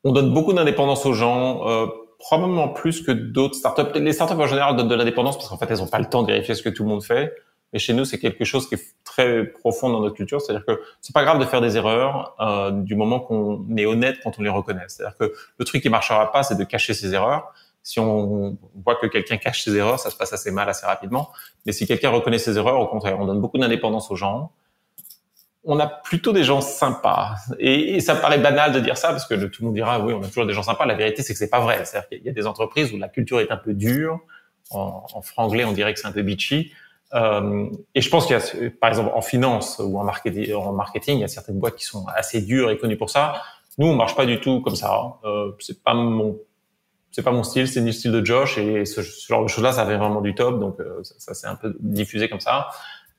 On donne beaucoup d'indépendance aux gens, euh, probablement plus que d'autres startups. Les startups en général donnent de l'indépendance parce qu'en fait, elles n'ont pas le temps de vérifier ce que tout le monde fait. Mais chez nous, c'est quelque chose qui est très profond dans notre culture. C'est-à-dire que c'est pas grave de faire des erreurs euh, du moment qu'on est honnête quand on les reconnaît. C'est-à-dire que le truc qui marchera pas, c'est de cacher ses erreurs. Si on voit que quelqu'un cache ses erreurs, ça se passe assez mal assez rapidement. Mais si quelqu'un reconnaît ses erreurs, au contraire, on donne beaucoup d'indépendance aux gens. On a plutôt des gens sympas. Et, ça paraît banal de dire ça parce que tout le monde dira oui, on a toujours des gens sympas. La vérité, c'est que c'est pas vrai. C'est-à-dire qu'il y a des entreprises où la culture est un peu dure. En, en franglais, on dirait que c'est un peu bitchy. Euh, et je pense qu'il y a, par exemple, en finance ou en marketing, il y a certaines boîtes qui sont assez dures et connues pour ça. Nous, on marche pas du tout comme ça. Euh, c'est pas mon, c'est pas mon style, c'est le style de Josh et ce, genre de choses-là, ça fait vraiment du top. Donc euh, ça, s'est un peu diffusé comme ça.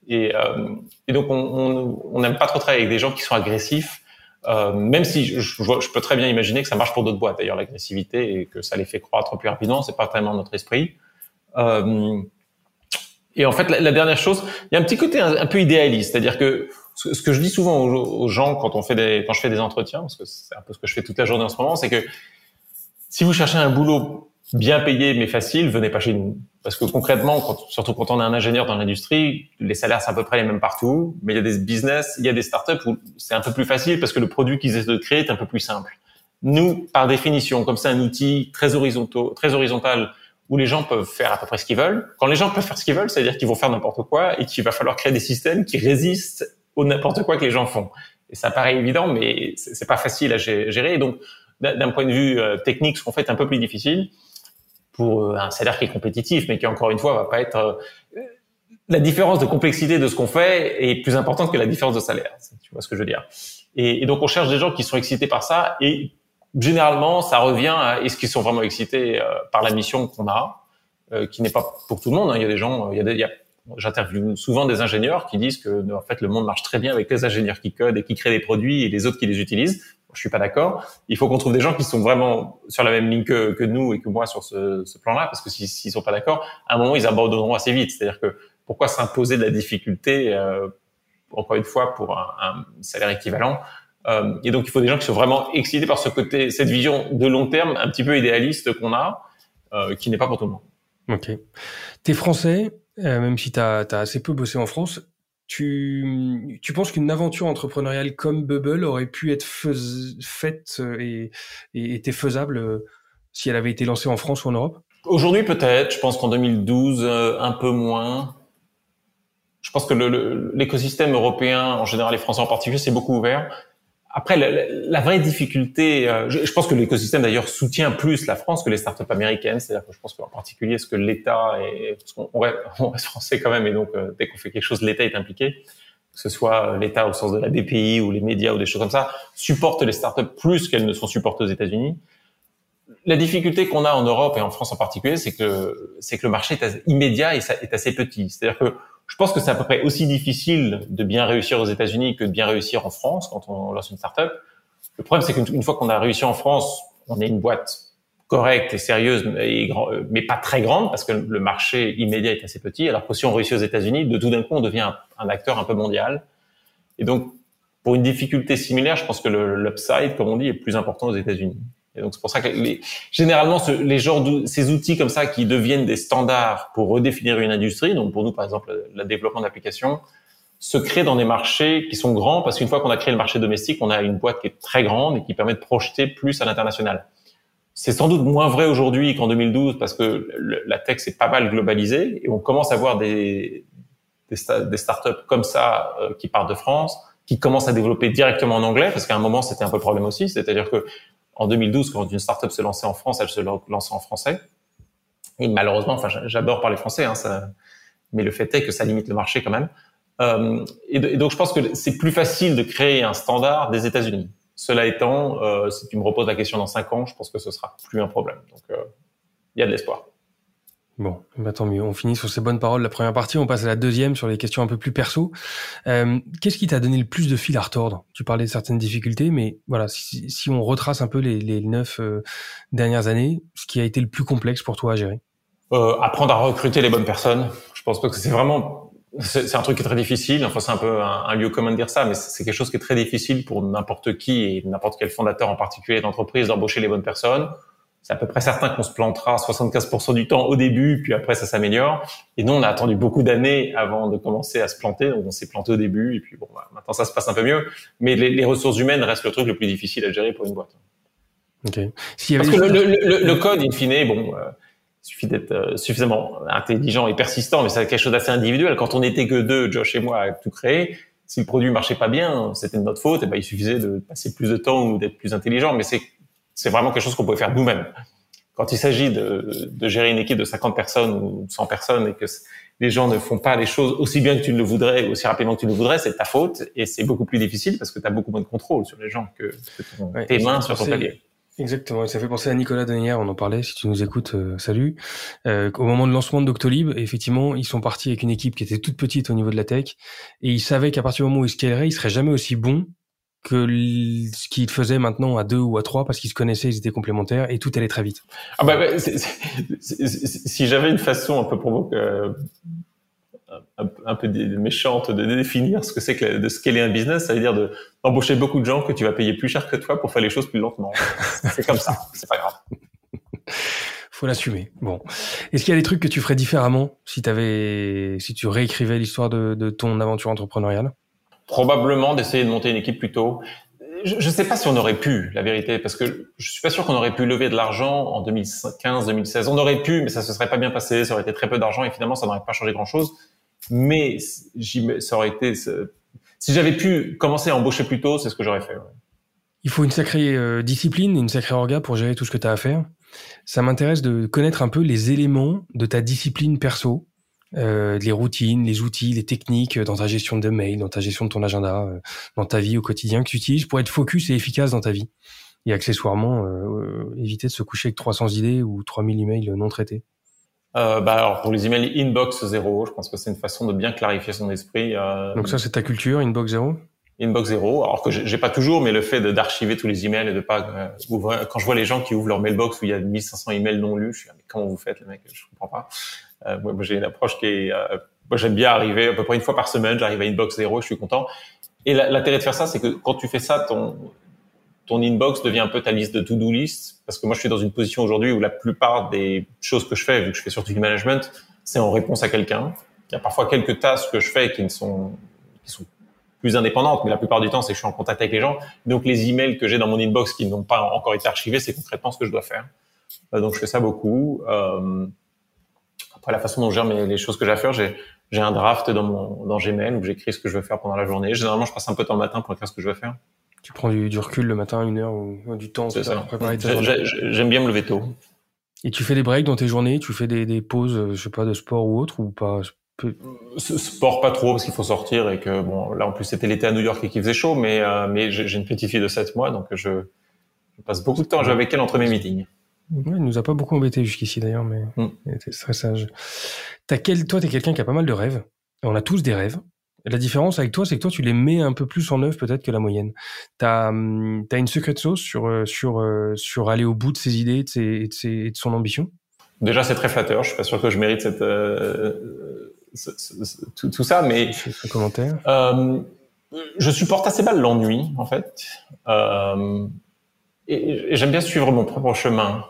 Et, euh, donc on n'aime pas trop travailler avec des gens qui sont agressifs. Même si je, peux très bien imaginer que ça marche pour d'autres boîtes, d'ailleurs l'agressivité et que ça les fait croître plus rapidement, c'est pas tellement notre esprit. Et en fait, la, dernière chose, il y a un petit côté un, peu idéaliste, c'est-à-dire que ce, que je dis souvent aux, gens quand on fait des, quand je fais des entretiens, parce que c'est un peu ce que je fais toute la journée en ce moment, c'est que si vous cherchez un boulot bien payé mais facile, venez pas chez nous. Parce que concrètement, surtout quand on est un ingénieur dans l'industrie, les salaires c'est à peu près les mêmes partout, mais il y a des business, il y a des startups où c'est un peu plus facile parce que le produit qu'ils essaient de créer est un peu plus simple. Nous, par définition, comme c'est un outil très horizontal, très horizontal où les gens peuvent faire à peu près ce qu'ils veulent. Quand les gens peuvent faire ce qu'ils veulent, c'est-à-dire qu'ils vont faire n'importe quoi et qu'il va falloir créer des systèmes qui résistent au n'importe quoi que les gens font. Et ça paraît évident, mais c'est pas facile à gérer. Et donc, d'un point de vue euh, technique, ce qu'on fait est un peu plus difficile pour euh, un salaire qui est compétitif, mais qui encore une fois va pas être euh, la différence de complexité de ce qu'on fait est plus importante que la différence de salaire. Tu vois ce que je veux dire? Et, et, donc on cherche des gens qui sont excités par ça et généralement, ça revient à est-ce qu'ils sont vraiment excités euh, par la mission qu'on a, euh, qui n'est pas pour tout le monde. Hein. Il y a des gens, il y a des, j'interviewe souvent des ingénieurs qui disent que en fait le monde marche très bien avec les ingénieurs qui codent et qui créent des produits et les autres qui les utilisent. Je suis pas d'accord. Il faut qu'on trouve des gens qui sont vraiment sur la même ligne que, que nous et que moi sur ce, ce plan-là, parce que s'ils si, sont pas d'accord, à un moment ils abandonneront assez vite. C'est-à-dire que pourquoi s'imposer de la difficulté, euh, encore une fois, pour un, un salaire équivalent euh, et donc, il faut des gens qui sont vraiment excités par ce côté, cette vision de long terme, un petit peu idéaliste qu'on a, euh, qui n'est pas pour tout le monde. Ok. T'es français, euh, même si t'as as assez peu bossé en France. Tu, tu penses qu'une aventure entrepreneuriale comme Bubble aurait pu être faite et, et était faisable euh, si elle avait été lancée en France ou en Europe? Aujourd'hui, peut-être. Je pense qu'en 2012, euh, un peu moins. Je pense que l'écosystème européen, en général, les Français en particulier, c'est beaucoup ouvert. Après, la, la, vraie difficulté, euh, je, je, pense que l'écosystème d'ailleurs soutient plus la France que les startups américaines. C'est-à-dire que je pense qu'en particulier, ce que l'État et parce qu'on reste, on reste français quand même, et donc euh, dès qu'on fait quelque chose, l'État est impliqué, que ce soit l'État au sens de la BPI ou les médias ou des choses comme ça, supportent les startups plus qu'elles ne sont supportées aux États-Unis. La difficulté qu'on a en Europe et en France en particulier, c'est que c'est que le marché est immédiat et ça est assez petit. C'est-à-dire que je pense que c'est à peu près aussi difficile de bien réussir aux États-Unis que de bien réussir en France quand on lance une startup. Le problème, c'est qu'une fois qu'on a réussi en France, on est une boîte correcte et sérieuse, mais pas très grande parce que le marché immédiat est assez petit. Alors que si on réussit aux États-Unis, de tout d'un coup, on devient un, acteur un peu mondial. Et donc, pour une difficulté similaire, je pense que l'upside, comme on dit, est plus important aux États-Unis. Et donc c'est pour ça que les, généralement ce, les genres ces outils comme ça qui deviennent des standards pour redéfinir une industrie, donc pour nous par exemple le, développement d'applications, se créent dans des marchés qui sont grands parce qu'une fois qu'on a créé le marché domestique, on a une boîte qui est très grande et qui permet de projeter plus à l'international. C'est sans doute moins vrai aujourd'hui qu'en 2012 parce que la tech s'est pas mal globalisée et on commence à voir des, des, des startups comme ça euh, qui partent de France, qui commencent à développer directement en anglais parce qu'à un moment c'était un peu le problème aussi, c'est-à-dire que en 2012, quand une startup se lançait en France, elle se lançait en français. Et malheureusement, enfin, j'adore parler français, hein, ça, mais le fait est que ça limite le marché quand même. Euh, et, donc, je pense que c'est plus facile de créer un standard des États-Unis. Cela étant, euh, si tu me reposes la question dans cinq ans, je pense que ce sera plus un problème. Donc, euh, il y a de l'espoir. Bon, bah tant mieux. On finit sur ces bonnes paroles la première partie. On passe à la deuxième sur les questions un peu plus perso. Euh, Qu'est-ce qui t'a donné le plus de fil à retordre? Tu parlais de certaines difficultés, mais voilà, si, si on retrace un peu les, les neuf euh, dernières années, ce qui a été le plus complexe pour toi à gérer? Euh, Apprendre à recruter les bonnes personnes. Je pense que c'est vraiment c'est un truc qui est très difficile. Enfin, c'est un peu un, lieu commun de dire ça, mais c'est quelque chose qui est très difficile pour n'importe qui et n'importe quel fondateur en particulier d'entreprise d'embaucher les bonnes personnes. C'est à peu près certain qu'on se plantera 75% du temps au début, puis après ça s'améliore. Et nous, on a attendu beaucoup d'années avant de commencer à se planter. Donc, on s'est planté au début, et puis bon, bah, maintenant ça se passe un peu mieux. Mais les, les, ressources humaines restent le truc le plus difficile à gérer pour une boîte. Ok. Parce que le, le, le, code, in fine, bon. Euh, suffit d'être euh, suffisamment intelligent et persistant, mais c'est quelque chose d'assez individuel. Quand on n'était que deux, Josh et moi, à tout créer, si le produit marchait pas bien, c'était de notre faute. Et ben, il suffisait de passer plus de temps ou d'être plus intelligent. Mais c'est c'est vraiment quelque chose qu'on pouvait faire nous-mêmes. Quand il s'agit de, de, gérer une équipe de 50 personnes ou 100 personnes et que les gens ne font pas les choses aussi bien que tu le voudrais, aussi rapidement que tu le voudrais, c'est ta faute et c'est beaucoup plus difficile parce que tu as beaucoup moins de contrôle sur les gens que, que tes mains sur ton clavier. Exactement, ça fait penser à Nicolas Denière, on en parlait, si tu nous écoutes, euh, salut. Euh, au moment de lancement de Doctolib, effectivement, ils sont partis avec une équipe qui était toute petite au niveau de la tech, et ils savaient qu'à partir du moment où ils scaleraient, ils seraient jamais aussi bons que ce qu'ils faisaient maintenant à deux ou à trois parce qu'ils se connaissaient, ils étaient complémentaires et tout allait très vite. Ah bah, bah si j'avais une façon un peu provoque, euh, un, peu méchante de définir ce que c'est que de scaler un business, ça veut dire d'embaucher beaucoup de gens que tu vas payer plus cher que toi pour faire les choses plus lentement. c'est comme ça, c'est pas grave. Faut l'assumer. Bon, est-ce qu'il y a des trucs que tu ferais différemment si avais, si tu réécrivais l'histoire de, de ton aventure entrepreneuriale? Probablement d'essayer de monter une équipe plus tôt je ne sais pas si on aurait pu, la vérité, parce que je suis pas sûr qu'on aurait pu lever de l'argent en 2015, 2016. On aurait pu, mais ça se serait pas bien passé. Ça aurait été très peu d'argent et finalement, ça n'aurait pas changé grand-chose. Mais ça aurait été. Si j'avais pu commencer à embaucher plus tôt, c'est ce que j'aurais fait. Il faut une sacrée euh, discipline, une sacrée orga pour gérer tout ce que tu as à faire. Ça m'intéresse de connaître un peu les éléments de ta discipline perso euh, les routines, les outils, les techniques dans ta gestion de mail, dans ta gestion de ton agenda, euh, dans ta vie au quotidien que tu utilises pour être focus et efficace dans ta vie. Et accessoirement, euh, éviter de se coucher avec 300 idées ou 3000 emails non traités. bah alors pour les emails inbox zéro, je pense que c'est une façon de bien clarifier son esprit. Donc ça c'est ta culture inbox zéro? Inbox zéro, alors que j'ai pas toujours, mais le fait d'archiver tous les emails et de pas ouvrir. Quand je vois les gens qui ouvrent leur mailbox où il y a 1500 emails non lus, je suis mais comment vous faites les mecs? Je comprends pas. Euh, moi, j'ai une approche qui est, euh, moi, j'aime bien arriver à peu près une fois par semaine, j'arrive à inbox zéro, je suis content. Et l'intérêt de faire ça, c'est que quand tu fais ça, ton ton inbox devient un peu ta liste de to-do list, parce que moi, je suis dans une position aujourd'hui où la plupart des choses que je fais, vu que je fais surtout du management, c'est en réponse à quelqu'un. Il y a parfois quelques tâches que je fais qui ne sont qui sont plus indépendantes, mais la plupart du temps, c'est que je suis en contact avec les gens. Donc, les emails que j'ai dans mon inbox qui n'ont pas encore été archivés, c'est concrètement ce que je dois faire. Euh, donc, je fais ça beaucoup. Après, la façon dont je gère les choses que j'ai à faire, j'ai, j'ai un draft dans mon dans Gmail où j'écris ce que je veux faire pendant la journée. Généralement, je passe un peu de temps le matin pour écrire ce que je veux faire. Tu prends du, recul le matin, une heure ou, du temps C'est ça. pour préparer J'aime bien me lever tôt. Et tu fais des breaks dans tes journées Tu fais des, des pauses, euh, je sais pas, de sport ou autre ou pas Sport pas trop parce qu'il faut sortir et que bon là en plus c'était l'été à New York et qu'il faisait chaud mais euh, mais j'ai une petite fille de 7 mois donc je, je passe beaucoup de temps avec elle entre mes meetings. Ouais, il nous a pas beaucoup embêté jusqu'ici d'ailleurs, mais mm. il était très sage. As quel... Toi, tu es quelqu'un qui a pas mal de rêves. On a tous des rêves. La différence avec toi, c'est que toi, tu les mets un peu plus en œuvre peut-être que la moyenne. Tu as, hum, une secret sauce sur, euh, sur, euh, sur aller au bout de ses idées et de, ses, de, son ambition? Déjà, c'est très flatteur. Je suis pas sûr que je mérite cette, euh, tout, tout, ça, mais... Ce commentaire Je supporte assez mal l'ennui, en fait. et j'aime bien suivre mon propre chemin.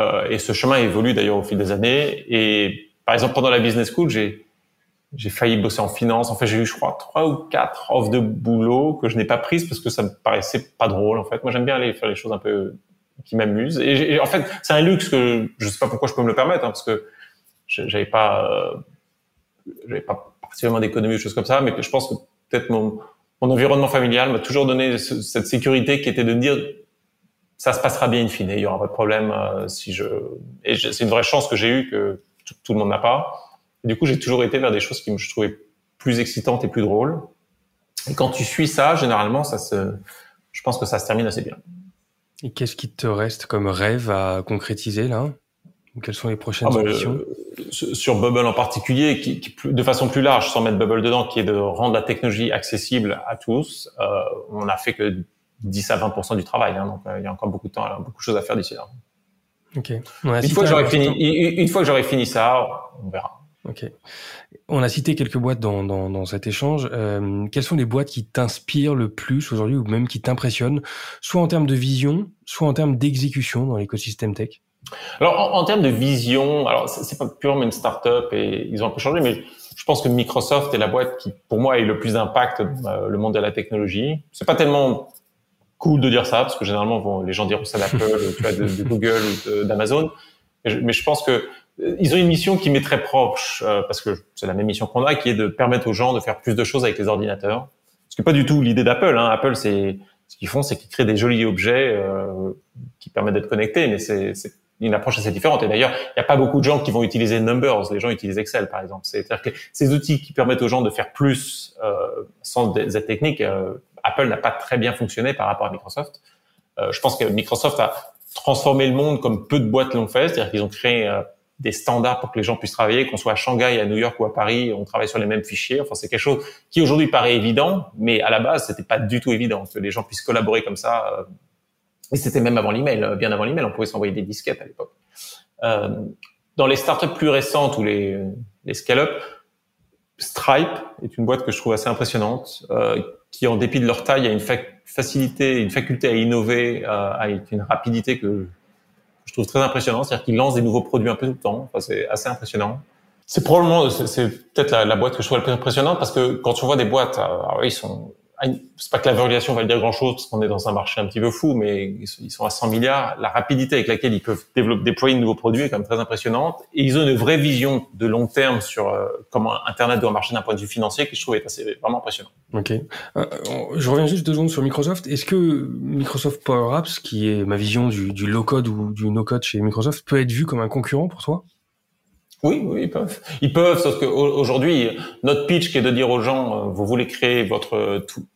Euh, et ce chemin évolue d'ailleurs au fil des années. Et par exemple, pendant la business school, j'ai j'ai failli bosser en finance. En fait, j'ai eu, je crois, trois ou quatre offres de boulot que je n'ai pas prises parce que ça me paraissait pas drôle. En fait, moi, j'aime bien aller faire les choses un peu qui m'amusent. Et, en fait, c'est un luxe que je sais pas pourquoi je peux me le permettre, hein, parce que j'avais pas, euh, j'avais pas particulièrement d'économie ou choses comme ça. Mais je pense que peut-être mon environnement familial m'a toujours donné cette sécurité qui était de dire ça se passera bien in fine. Il y aura pas de problème euh, si je. Et c'est une vraie chance que j'ai eue que tout, le monde n'a pas. du coup, j'ai toujours été vers des choses qui me je trouvais plus excitantes et plus drôles. Et quand tu suis ça, généralement, ça se. Je pense que ça se termine assez bien. Et qu'est-ce qui te reste comme rêve à concrétiser là? Quelles sont les prochaines ah bah, ambitions euh, Sur Bubble en particulier, qui, qui, de façon plus large, sans mettre Bubble dedans, qui est de rendre la technologie accessible à tous. Euh, on a fait que 10 à 20 du travail. Hein, donc, euh, il y a encore beaucoup de temps, beaucoup de choses à faire d'ici là. Ok. une, fois que j'aurai fini, une, fois que j'aurai fini ça, on verra. Ok. On a cité quelques boîtes dans, dans, dans cet échange. Euh, quelles sont les boîtes qui t'inspirent le plus aujourd'hui ou même qui t'impressionnent, soit en termes de vision, soit en termes d'exécution dans l'écosystème tech? Alors, en, en, termes de vision, alors c'est pas purement une startup et ils ont un peu changé, mais je pense que Microsoft est la boîte qui, pour moi, a eu le plus d'impact dans le monde de la technologie. C'est pas tellement cool de dire ça parce que généralement bon, les gens diront ça d'Apple, de, de Google ou d'Amazon, mais je pense que ils ont une mission qui m'est très proche, euh, parce que c'est la même mission qu'on a, qui est de permettre aux gens de faire plus de choses avec les ordinateurs. Ce qui pas du tout l'idée d'Apple. Hein. Apple, c'est ce qu'ils font, c'est qu'ils créent des jolis objets euh, qui permettent d'être connectés, mais c'est une approche assez différente. Et d'ailleurs, il n'y a pas beaucoup de gens qui vont utiliser Numbers. Les gens utilisent Excel, par exemple. C'est-à-dire que ces outils qui permettent aux gens de faire plus euh, sans aides techniques, euh, Apple n'a pas très bien fonctionné par rapport à Microsoft. Euh, je pense que Microsoft a transformé le monde comme peu de boîtes l'ont fait, c'est-à-dire qu'ils ont créé des standards pour que les gens puissent travailler, qu'on soit à Shanghai, à New York ou à Paris, on travaille sur les mêmes fichiers. Enfin, c'est quelque chose qui aujourd'hui paraît évident, mais à la base, c'était pas du tout évident que les gens puissent collaborer comme ça. Euh, et c'était même avant l'email, euh, bien avant l'email, on pouvait s'envoyer des disquettes à l'époque. Euh, dans les startups plus récentes ou les, les scale-up, Stripe est une boîte que je trouve assez impressionnante, euh, qui en dépit de leur taille a une facilité, une faculté à innover, euh, avec une rapidité que je trouve très impressionnant. C'est-à-dire qu'ils lancent des nouveaux produits un peu tout le temps. Enfin, c'est assez impressionnant. C'est probablement, c'est peut-être la, boîte que je trouve la plus impressionnante parce que quand tu vois des boîtes, euh, alors, ils sont, c'est pas que la valorisation va dire grand chose parce qu'on est dans un marché un petit peu fou, mais ils sont à 100 milliards. La rapidité avec laquelle ils peuvent développer, déployer de nouveaux produits est quand même très impressionnante. Et ils ont une vraie vision de long terme sur euh, comment Internet doit marcher d'un point de vue financier qui je trouve est assez, vraiment impressionnant. Ok. Euh, je reviens juste deux secondes sur Microsoft. Est-ce que Microsoft Power Apps, qui est ma vision du, du low-code ou du no-code chez Microsoft, peut être vu comme un concurrent pour toi? Oui, oui, ils peuvent. Ils peuvent, sauf qu'aujourd'hui, notre pitch qui est de dire aux gens, euh, vous voulez créer votre tout,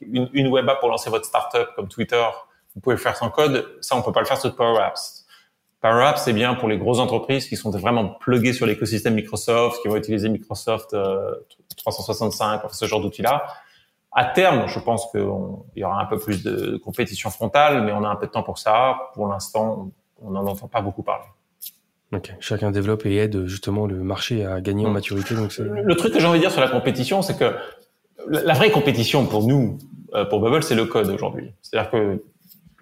une, une, web app pour lancer votre startup comme Twitter, vous pouvez le faire sans code. Ça, on peut pas le faire sur Power Apps. Power Apps, c'est bien pour les grosses entreprises qui sont vraiment pluguées sur l'écosystème Microsoft, qui vont utiliser Microsoft euh, 365, ce genre d'outils-là. À terme, je pense qu'il y aura un peu plus de compétition frontale, mais on a un peu de temps pour ça. Pour l'instant, on n'en entend pas beaucoup parler. Chacun développe et aide justement le marché à gagner en mm. maturité. Donc le truc que j'ai envie de dire sur la compétition, c'est que la vraie compétition pour nous, euh, pour Bubble, c'est le code aujourd'hui. C'est-à-dire que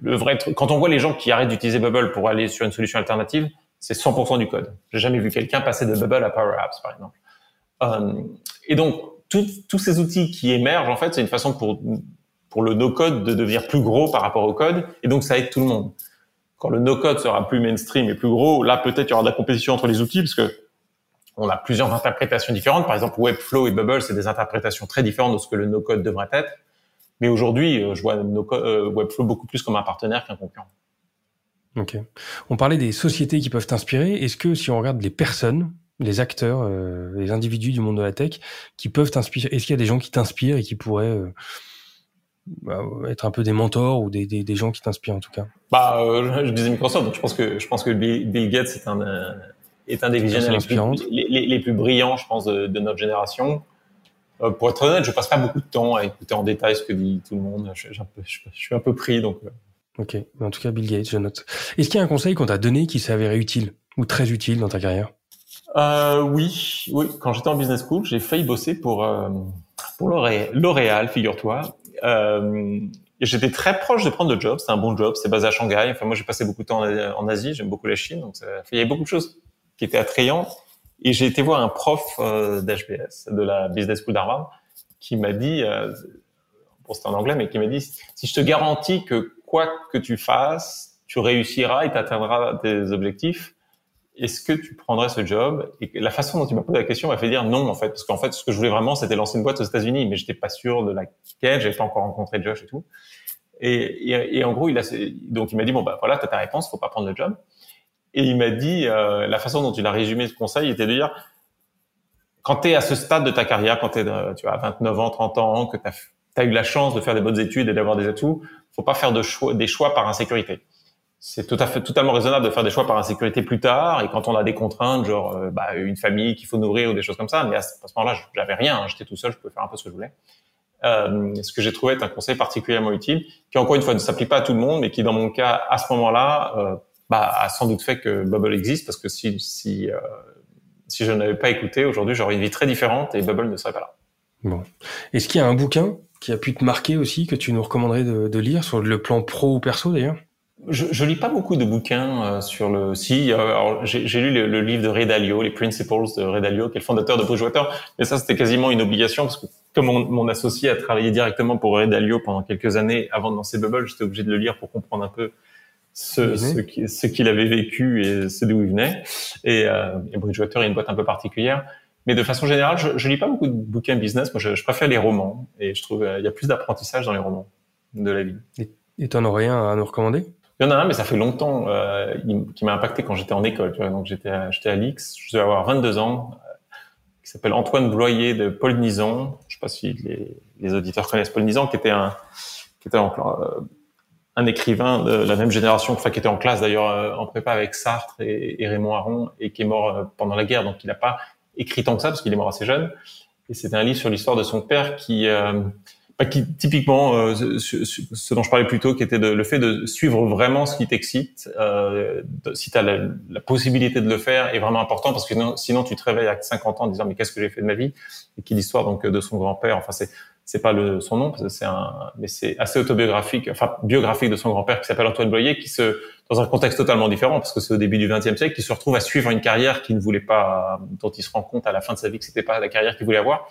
le vrai truc, quand on voit les gens qui arrêtent d'utiliser Bubble pour aller sur une solution alternative, c'est 100% du code. J'ai jamais vu quelqu'un passer de Bubble à Power Apps, par exemple. Euh, et donc, tous ces outils qui émergent, en fait, c'est une façon pour pour le no-code de devenir plus gros par rapport au code, et donc ça aide tout le monde. Quand le no-code sera plus mainstream et plus gros, là peut-être il y aura de la compétition entre les outils, parce que on a plusieurs interprétations différentes. Par exemple, Webflow et Bubble, c'est des interprétations très différentes de ce que le no-code devrait être. Mais aujourd'hui, euh, je vois euh, Webflow beaucoup plus comme un partenaire qu'un concurrent. Ok. On parlait des sociétés qui peuvent t'inspirer. Est-ce que si on regarde les personnes, les acteurs, euh, les individus du monde de la tech qui peuvent t'inspirer, est-ce qu'il y a des gens qui t'inspirent et qui pourraient euh, bah, être un peu des mentors ou des, des, des gens qui t'inspirent en tout cas? Bah, euh, je disais Microsoft, donc je pense que je pense que Bill Gates est un est un des visionnaires les, les, les, plus brillants, je pense, de, de notre génération. Euh, pour être honnête, je passe pas beaucoup de temps à écouter en détail ce que dit tout le monde. Je, je, je, je suis un peu pris, donc. Euh. Ok, en tout cas, Bill Gates, je note. Est-ce qu'il y a un conseil qu'on t'a donné qui s'est avéré utile ou très utile dans ta carrière? Euh, Oui, oui. Quand j'étais en business school, j'ai failli bosser pour euh, pour L'Oréal, figure-toi. Euh, j'étais très proche de prendre le job. C'était un bon job. C'est basé à Shanghai. Enfin, moi, j'ai passé beaucoup de temps en, Asie. J'aime beaucoup la Chine, donc ça, il y avait beaucoup de choses qui était attrayant. Et j'ai été voir un prof euh, d'HBS, de la Business School d'Harvard, qui m'a dit, euh, bon c'était en anglais, mais qui m'a dit, si je te garantis que quoi que tu fasses, tu réussiras et tu atteindras tes objectifs, est-ce que tu prendrais ce job? Et la façon dont tu m'as posé la question m'a fait dire non, en fait, parce qu'en fait, ce que je voulais vraiment, c'était lancer une boîte aux États-Unis, mais j'étais pas sûr de laquelle, j'avais pas encore rencontré Josh et tout. Et, et, et en gros, il a, donc il m'a dit bon bah voilà, t'as ta réponse, faut pas prendre le job. Et il m'a dit, euh, la façon dont il a résumé ce conseil était de dire, quand tu es à ce stade de ta carrière, quand es tu as 29 ans, 30 ans, que tu as, eu la chance de faire des bonnes études et d'avoir des atouts, faut pas faire des choix par insécurité. C'est tout à fait totalement raisonnable de faire des choix par insécurité plus tard et quand on a des contraintes, genre euh, bah, une famille qu'il faut nourrir ou des choses comme ça. Mais à ce, moment-là, j'avais rien, hein, j'étais tout seul, je pouvais faire un peu ce que je voulais. Euh, ce que j'ai trouvé être un conseil particulièrement utile, qui encore une fois ne s'applique pas à tout le monde, mais qui dans mon cas, à ce moment-là, euh, bah, a sans doute fait que Bubble existe parce que si, si euh, si je n'avais pas écouté, aujourd'hui, j'aurais une vie très différente et Bubble ne serait pas là. Bon. Est-ce qu'il y a un bouquin qui a pu te marquer aussi, que tu nous recommanderais de, lire, sur le plan pro ou perso d'ailleurs? Je, je lis pas beaucoup de bouquins euh, sur le. Si, j'ai lu le, livre de Ray Dalio, les Principles de Ray Dalio, qui est le fondateur de Bridgewater, mais ça c'était quasiment une obligation parce que comme mon, mon, associé a travaillé directement pour Ray Dalio pendant quelques années avant de lancer Bubble, j'étais obligé de le lire pour comprendre un peu ce, ce qu'il avait vécu et ce d'où il venait. Et, euh, et Bridgewater est une boîte un peu particulière. Mais de façon générale, je, je lis pas beaucoup de bouquins business. Moi, je, je préfère les romans et je trouve euh, il y a plus d'apprentissage dans les romans de la vie. Et t'en aurais un à nous recommander? Il y en a un, mais ça fait longtemps, euh, qui m'a impacté quand j'étais en école. Tu vois. Donc j'étais à, j'étais à l'X, je devais avoir 22 ans, euh, qui s'appelle Antoine Bloyer de Paul Nison. Je sais pas si les, les auditeurs connaissent Paul Nison, qui était un, qui était en, euh, un écrivain de la même génération, enfin qui était en classe d'ailleurs euh, en prépa avec Sartre et, Raymond Aron et qui est mort pendant la guerre, donc il n'a pas écrit tant que ça parce qu'il est mort assez jeune. Et c'était un livre sur l'histoire de son père qui, bah, qui typiquement, euh, ce, ce, dont je parlais plus tôt, qui était de, le fait de suivre vraiment ce qui t'excite. Euh, si tu as la, la, possibilité de le faire, est vraiment important parce que sinon, sinon tu te réveilles à 50 ans en disant mais qu'est-ce que j'ai fait de ma vie? Et qui l'histoire donc de son grand-père. Enfin c'est c'est pas le, son nom, c'est un, mais c'est assez autobiographique, enfin biographique de son grand-père qui s'appelle Antoine Boyer, qui se, dans un contexte totalement différent, parce que c'est au début du XXe siècle, qui se retrouve à suivre une carrière qu'il ne voulait pas, dont il se rend compte à la fin de sa vie que c'était pas la carrière qu'il voulait avoir.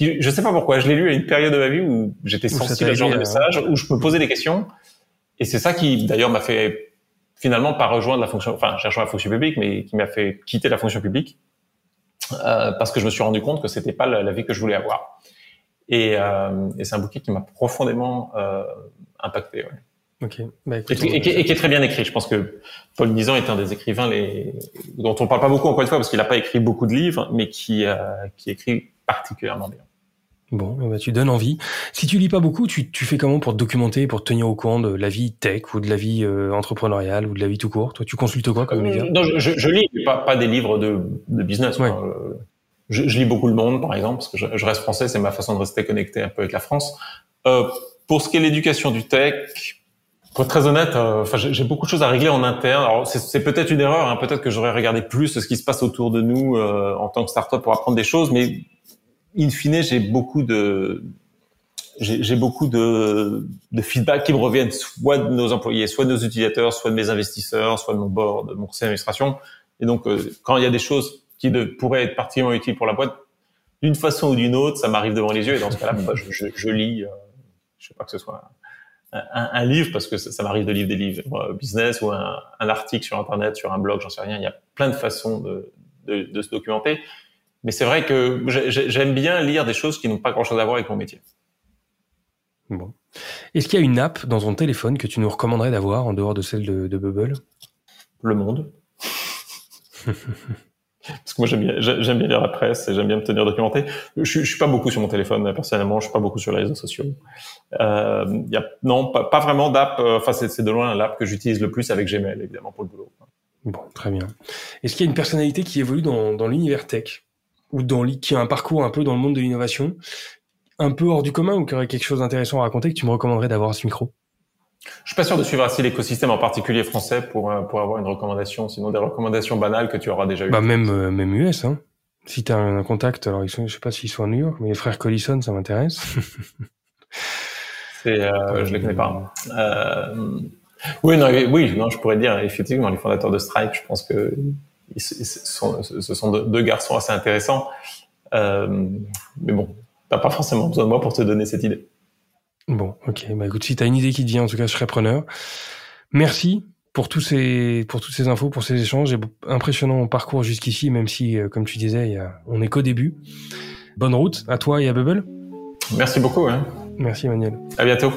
Qui, je sais pas pourquoi, je l'ai lu à une période de ma vie où j'étais sensible à ce genre de message, où je me posais des questions, et c'est ça qui, d'ailleurs, m'a fait finalement pas rejoindre la fonction, enfin, rejoint la fonction publique, mais qui m'a fait quitter la fonction publique, euh, parce que je me suis rendu compte que c'était pas la, la vie que je voulais avoir. Et, euh, et c'est un bouquin qui m'a profondément euh, impacté. Ouais. Ok. Bah, écoute, et, et, qui est très bien écrit. Je pense que Paul Nizan est un des écrivains les... dont on parle pas beaucoup encore une fois parce qu'il n'a pas écrit beaucoup de livres, mais qui euh, qui écrit particulièrement bien. Bon, bah tu donnes envie. Si tu lis pas beaucoup, tu, tu fais comment pour te documenter, pour te tenir au courant de la vie tech ou de la vie euh, entrepreneuriale ou de la vie tout court? Toi, tu consultes quoi comme média? Non, je, je, lis pas, pas des livres de, de business. Ouais. Euh, je, je, lis beaucoup Le Monde, par exemple, parce que je, je reste français, c'est ma façon de rester connecté un peu avec la France. Euh, pour ce qui est l'éducation du tech, pour être très honnête, euh, enfin, j'ai beaucoup de choses à régler en interne. Alors, c'est peut-être une erreur, hein, peut-être que j'aurais regardé plus ce qui se passe autour de nous euh, en tant que startup pour apprendre des choses, mais in fine, j'ai beaucoup de j'ai beaucoup de, de feedback qui me reviennent soit de nos employés, soit de nos utilisateurs, soit de mes investisseurs, soit de mon board, de mon conseil d'administration. Et donc, euh, quand il y a des choses qui de, pourraient être particulièrement utiles pour la boîte, d'une façon ou d'une autre, ça m'arrive devant les yeux. Et dans ce cas-là, je, je, je, lis, euh, je sais pas que ce soit un, un livre, parce que ça, ça m'arrive de lire des livres euh, business ou un, un, article sur Internet, sur un blog, j'en sais rien. Il y a plein de façons de, de, de se documenter. Mais c'est vrai que j'aime bien lire des choses qui n'ont pas grand-chose à voir avec mon métier. Bon. Est-ce qu'il y a une app dans ton téléphone que tu nous recommanderais d'avoir en dehors de celle de, de Bubble? Le Monde. Parce que moi j'aime bien, j'aime bien lire la presse et j'aime bien me tenir documenté. Je, je suis pas beaucoup sur mon téléphone personnellement, je suis pas beaucoup sur les réseaux sociaux. Euh, y a, non, pas, pas vraiment d'app. Euh, enfin, c'est de loin l'app que j'utilise le plus avec Gmail évidemment pour le boulot. Bon, très bien. Est-ce qu'il y a une personnalité qui évolue dans, dans l'univers tech? Ou dans qui a un parcours un peu dans le monde de l'innovation, un peu hors du commun ou qui aurait quelque chose d'intéressant à raconter que tu me recommanderais d'avoir à ce micro? Je suis pas sûr de suivre assez l'écosystème en particulier français pour euh, pour avoir une recommandation, sinon des recommandations banales que tu auras déjà eues. Bah même euh, même US hein. Si tu as un contact, alors ils sont, je sais pas s'ils sont à New York, mais les frères Collison, ça m'intéresse. C'est euh, je les connais pas. Euh, oui non oui non je pourrais dire effectivement les fondateurs de Stripe, je pense que ils, sont, ce sont deux, garçons assez intéressants. Euh, mais bon, t'as pas forcément besoin de moi pour te donner cette idée. Bon, ok. Bah écoute, si tu as une idée qui te vient, en tout cas, je serai preneur. Merci pour tous ces pour toutes ces infos, pour ces échanges. J'ai impressionnant parcours jusqu'ici, même si, euh, comme tu disais, y a, on est qu'au début. Bonne route à toi et à Bubble. Merci beaucoup. Hein. Merci Emmanuel. À bientôt.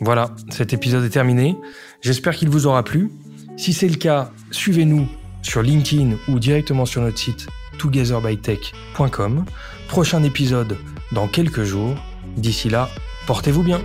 Voilà, cet épisode est terminé. J'espère qu'il vous aura plu. Si c'est le cas, suivez-nous sur LinkedIn ou directement sur notre site togetherbytech.com. Prochain épisode dans quelques jours. D'ici là, portez-vous bien.